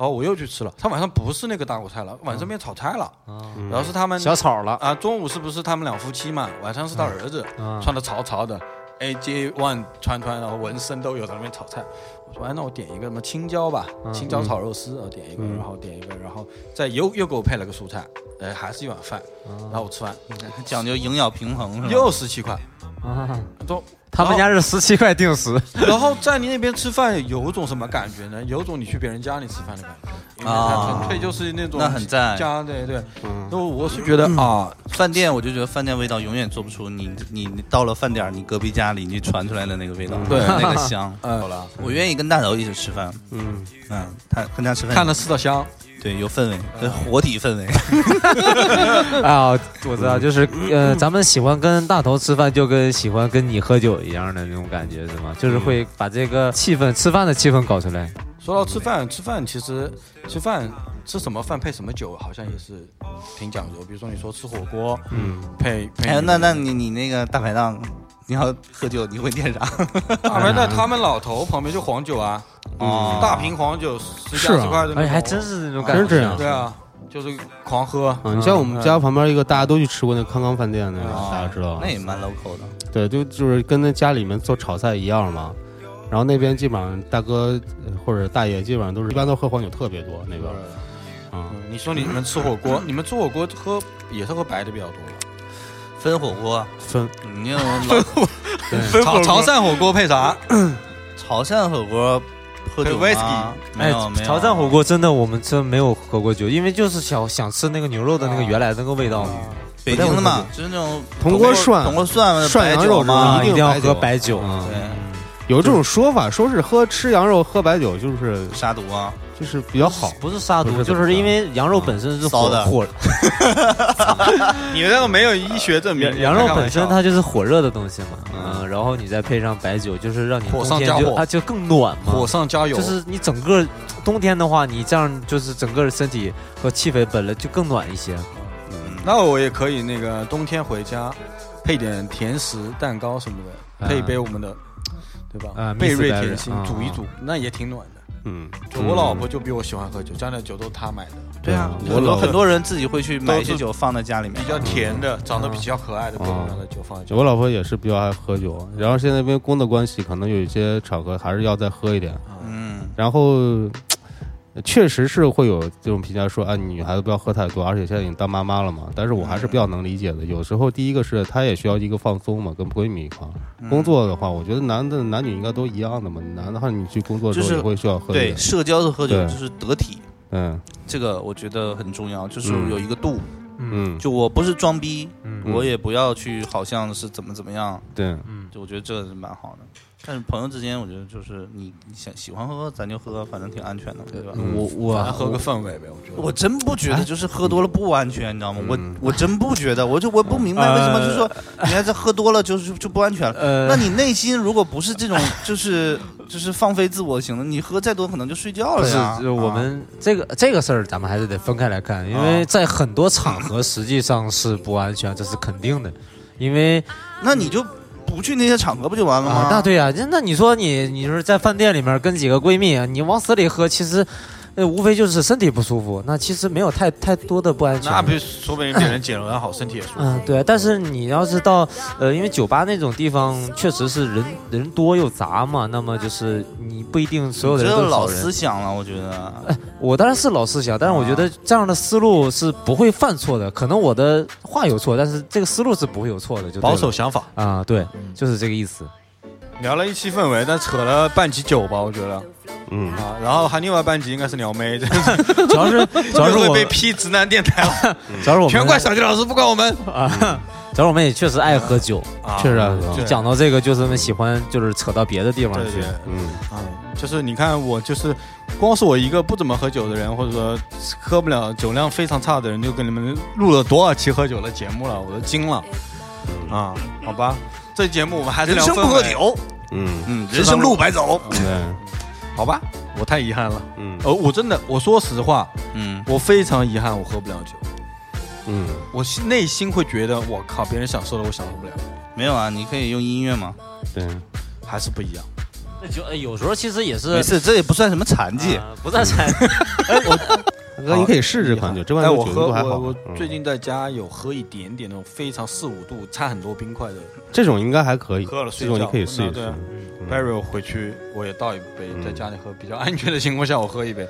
嗯然后我又去吃了，他晚上不是那个大锅菜了，晚上变炒菜了，啊，然后是他们小炒了。啊，中午是不是他们两夫妻嘛？晚上是他儿子，啊。穿的潮潮的，AJ One 穿穿，然后纹身都有，在那边炒菜。我说，哎，那我点一个什么青椒吧，嗯青椒炒肉丝，我点一个，嗯。然后点一个，然后再又又给我配了个蔬菜，哎，还是一碗饭，然后我吃完讲究营养平衡是吧？又十七块，啊，都。他们家是十七块定时，然后在你那边吃饭有种什么感觉呢？有种你去别人家里吃饭的感觉，啊。纯粹就是那种那很赞。家，对对。嗯。那我是觉得啊，饭店我就觉得饭店味道永远做不出你你你到了饭点儿你隔壁家里你传出来的那个味道，对那个香。嗯，好了，我愿意跟大头一起吃饭，嗯，嗯，他跟他吃饭。看了四道香，对有氛围，活体氛围。啊，我知道，就是呃，咱们喜欢跟大头吃饭，就跟喜欢跟你喝酒一样的那种感觉，是吗？就是会把这个气氛，吃饭的气氛搞出来。说到吃饭，吃饭其实吃饭吃什么饭配什么酒，好像也是挺讲究。比如说你说吃火锅，嗯，配配哎，那那你你那个大排档，你要喝酒你会点啥？大排档他们老头旁边就黄酒啊，哦大瓶黄酒十是啊几二十块的那种，哎，还真是那种感觉。真是这样对啊，就是狂喝。啊，你像我们家旁边一个大家都去吃过那康康饭店那个，哦大家知道那？也蛮 local 的。对，就就是跟那家里面做炒菜一样嘛。然后那边基本上大哥呃或者大爷基本上都是一般都喝黄酒特别多那边啊，嗯，你说你们吃火锅，你们吃火锅喝也是喝白的比较多吧？分火锅，分你那种老对潮潮汕火锅配啥？潮汕火锅喝酒配吗？whisky？没有没有。潮汕火锅真的我们真没有喝过酒，因为就是想想吃那个牛肉的那个原来那个味道。嘛。北京的嘛，就是那种铜锅涮铜锅涮白涮羊肉酒嘛。一，定要喝白酒。白酒。嗯对，有这种说法，说是喝吃羊肉喝白酒就是杀毒啊，就是比较好。不是杀毒，就是因为羊肉本身是火的。火火，你那个没有医学证明羊，肉本身它就是火热的东西嘛，嗯，然后你再配上白酒，就是让你火冬上加火。天就它就更暖嘛。火上加油，就是你整个冬天的话，你这样就是整个身体和气氛本来就更暖一些。那我也可以那个冬天回家配点甜食、蛋糕什么的，啊配一杯我们的，对吧？啊贝瑞甜心煮一煮，那也挺暖的。嗯，就我老婆就比我喜欢喝酒，家里的酒都是她买的，对啊，我很多很多人自己会去买一些酒放在家里面比，较甜的，长得比较可爱的，各种各样的酒放在家。我老婆也是比较爱喝酒，然后现在因为工作关系，可能有一些场合还是要再喝一点。嗯，然后确实是会有这种评价说啊，女孩子不要喝太多，而且现在已经当妈妈了嘛。但是我还是比较能理解的。有时候第一个是她也需要一个放松嘛，跟闺蜜一块儿。工作的话，我觉得男的男女应该都一样的嘛。男的话，你去工作的时候也会需要喝一点。对社交的喝酒就是得体，嗯这个我觉得很重要，就是嗯有一个度。嗯，就我不是装逼，嗯我也不要去好像是怎么怎么样，对，嗯，就我觉得这个是蛮好的。但是朋友之间，我觉得就是你你想喜欢喝咱就喝，反正挺安全的，对吧？嗯我我喝个氛围呗，我觉得。我真不觉得就是喝多了不安全，你知道吗？我嗯我真不觉得，我就我不明白为什么就是说你看这喝多了就是就不安全了。呃那你内心如果不是这种就是就是放飞自我型的，你喝再多可能就睡觉了呀。就我们这个这个事儿，咱们还是得分开来看，因为在很多场合实际上是不安全，这是肯定的。因为那你就不去那些场合不就完了吗？那对呀、那你说你你就是在饭店里面跟几个闺蜜，你往死里喝，其实。呃，无非就是身体不舒服，那其实没有太太多的不安全。那不是说不定别人减了好，身体也舒服。嗯，对，但是你要是到呃，因为酒吧那种地方确实是人人多又杂嘛，那么就是你不一定所有的人都是好老思。想了，我觉得。我当然是老思想，但是我觉得这样的思路是不会犯错的。可能我的话有错，但是这个思路是不会有错的，就保守想法，啊，对，就是这个意思。聊了一期氛围，但扯了半集酒吧，我觉得。嗯，啊，然后还另外半集应该是撩妹，主要是 主要是我会被批直男电台了，主要是我们全怪小杰老师，不怪我们。啊，主要我们也确实爱喝酒，啊。确实啊对。讲到这个就是喜欢就是扯到别的地方去。对对。嗯，啊，就是你看我就是，光是我一个不怎么喝酒的人，或者说喝不了酒量非常差的人，就跟你们录了多少期喝酒的节目了，我都惊了。啊！好吧，这节目我们还是聊氛围，酒，嗯，嗯，人生路白走，对，好吧？我太遗憾了，嗯，呃，我真的，我说实话，嗯，我非常遗憾，我喝不了酒，嗯，我心内心会觉得，我靠，别人享受了我享受不了，没有啊，你可以用音乐吗，对，还是不一样。那就呃有时候其实也是没事，这也不算什么残疾，啊不算残。哎，我大哥，你可以试试款酒，这款哎，酒我我我嗯。最近在家有喝一点点那种非常四五度差很多冰块的这种应该还可以，喝了睡觉这种你可以试一试 Barry，我回去我也倒一杯，嗯。在家里喝，比较安全的情况下我喝一杯，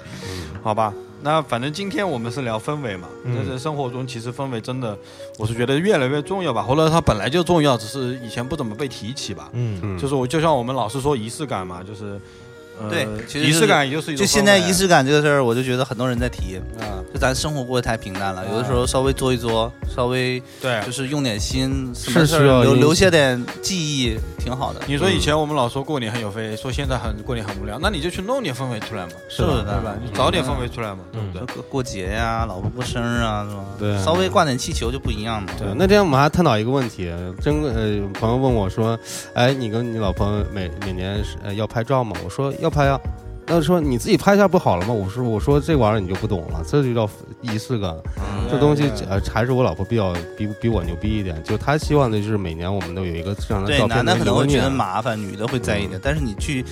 好吧？那反正今天我们是聊氛围嘛，但是生活中其实氛围真的，我是觉得越来越重要吧，或者它本来就重要，只是以前不怎么被提起吧。嗯。嗯，就是我就像我们老是说仪式感嘛，就是，呃对其实仪式感也就是一种就现在仪式感这个事儿，我就觉得很多人在提，啊，就咱生活过得太平淡了，啊有的时候稍微做一做，稍微对就。是用点心，什么是事儿留需要一留下点记忆，挺好的。你说以前我们老说过年很有氛围，说现在很过年很无聊，那你就去弄点氛围出来嘛，是不是对吧？你找点氛围出来嘛，对不对？过过节呀，老婆过生日啊，是吧？对稍微挂点气球就不一样嘛。对，那天我们还探讨一个问题，真呃，朋友问我说，哎，你跟你老婆每每年是呃要拍照吗？我说要拍啊。那说你自己拍一下不好了吗？我说我说这玩意儿你就不懂了，这就叫仪式感。嗯这东西呃还是我老婆比较比比我牛逼一点，就她希望的就是每年我们都有一个这样的对，照片男的可能会觉得。麻烦，女的会在意点，但是你去，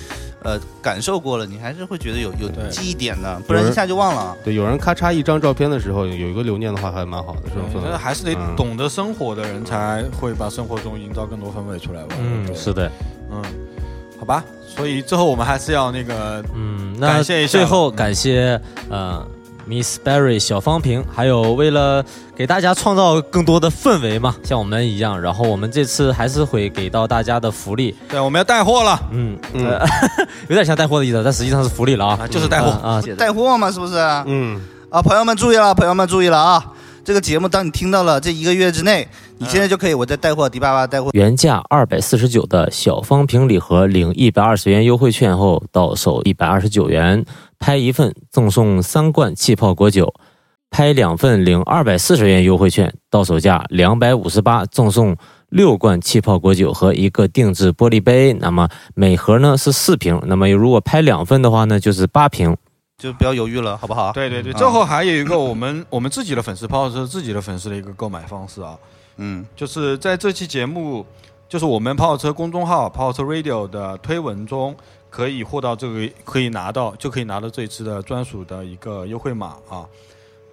呃，感受过了，你还是会觉得有有记忆点的，不然一下就忘了。对，有人咔嚓一张照片的时候有一个留念的话，还蛮好的。这种氛围那还是得嗯懂得生活的人才会把生活中营造更多氛围出来吧。嗯，是的，嗯，好吧，所以最后我们还是要那个，嗯，那感谢一下。最后感谢呃 Miss Berry 小方瓶，还有为了给大家创造更多的氛围嘛，像我们一样，然后我们这次还是会给到大家的福利，对，我们要带货了。嗯嗯。呃 有点像带货的意思，但实际上是福利了啊。啊，，就是带货。啊啊，带货嘛，是不是？嗯，啊，朋友们注意了，朋友们注意了啊！这个节目当你听到了这一个月之内，你现在就可以我在带货迪巴巴带货，原价二百四十九的小方瓶礼盒，领一百二十元优惠券后到手一百二十九元，拍一份赠送三罐气泡果酒，拍两份领二百四十元优惠券，到手价两百五十八，赠送六罐气泡果酒和一个定制玻璃杯。那么每盒呢是四瓶，那么如果拍两份的话呢就是八瓶。就不要犹豫了，好不好？对对对，啊最后还有一个我们我们自己的粉丝泡是自己的粉丝的一个购买方式啊，嗯，就是在这期节目，就是我们跑车公众号跑车 Radio 的推文中，可以获到这个，可以拿到，就可以拿到这次的专属的一个优惠码啊。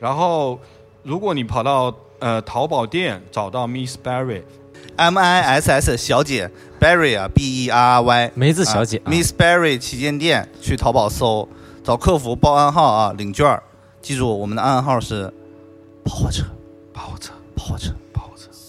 然后，如果你跑到呃淘宝店找到 Miss Berry，M I S S 小姐 Berry 啊，B E R R Y 梅子小姐啊。Miss Berry 旗舰店去淘宝搜，找客服报暗号啊，领券儿。记住我们的暗号是跑火车，跑火车，跑火车跑车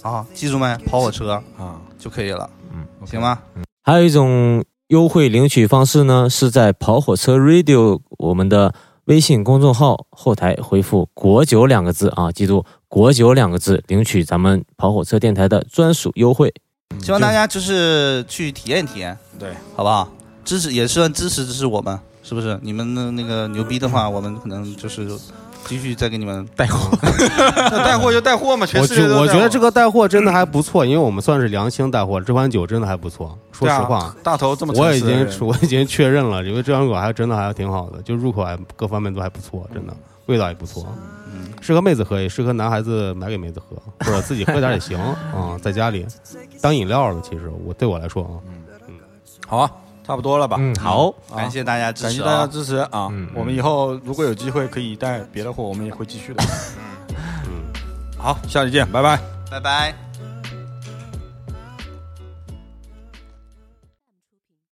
啊，记住没？跑火车啊，就可以了，嗯，行吗？还有一种优惠领取方式呢，是在跑火车 Radio 我们的微信公众号后台回复“国酒”两个字啊，记住“国酒”两个字，领取咱们跑火车电台的专属优惠。希望大家就是去体验体验，对，好不好？支持也算支持支持我们，是不是？你们的那个牛逼的话，我们可能就是继续再给你们带货。那带货就带货嘛，全我世界我觉得这个带货真的还不错，因为我们算是良心带货，这款酒真的还不错。说实话，大头这么我已经 我已经确认了，因为这款酒还真的还挺好的，就入口还各方面都还不错，真的味道也不错。嗯，适合妹子喝，也适合男孩子买给妹子喝，或者自己喝点也行啊、在家里当饮料了。其实我对我来说啊，嗯好啊，差不多了吧？嗯，好，啊感谢大家支持感谢大家啊！支持啊！嗯我们以后如果有机会可以带别的货，我们也会继续的。嗯，好，下期见，拜拜。拜拜。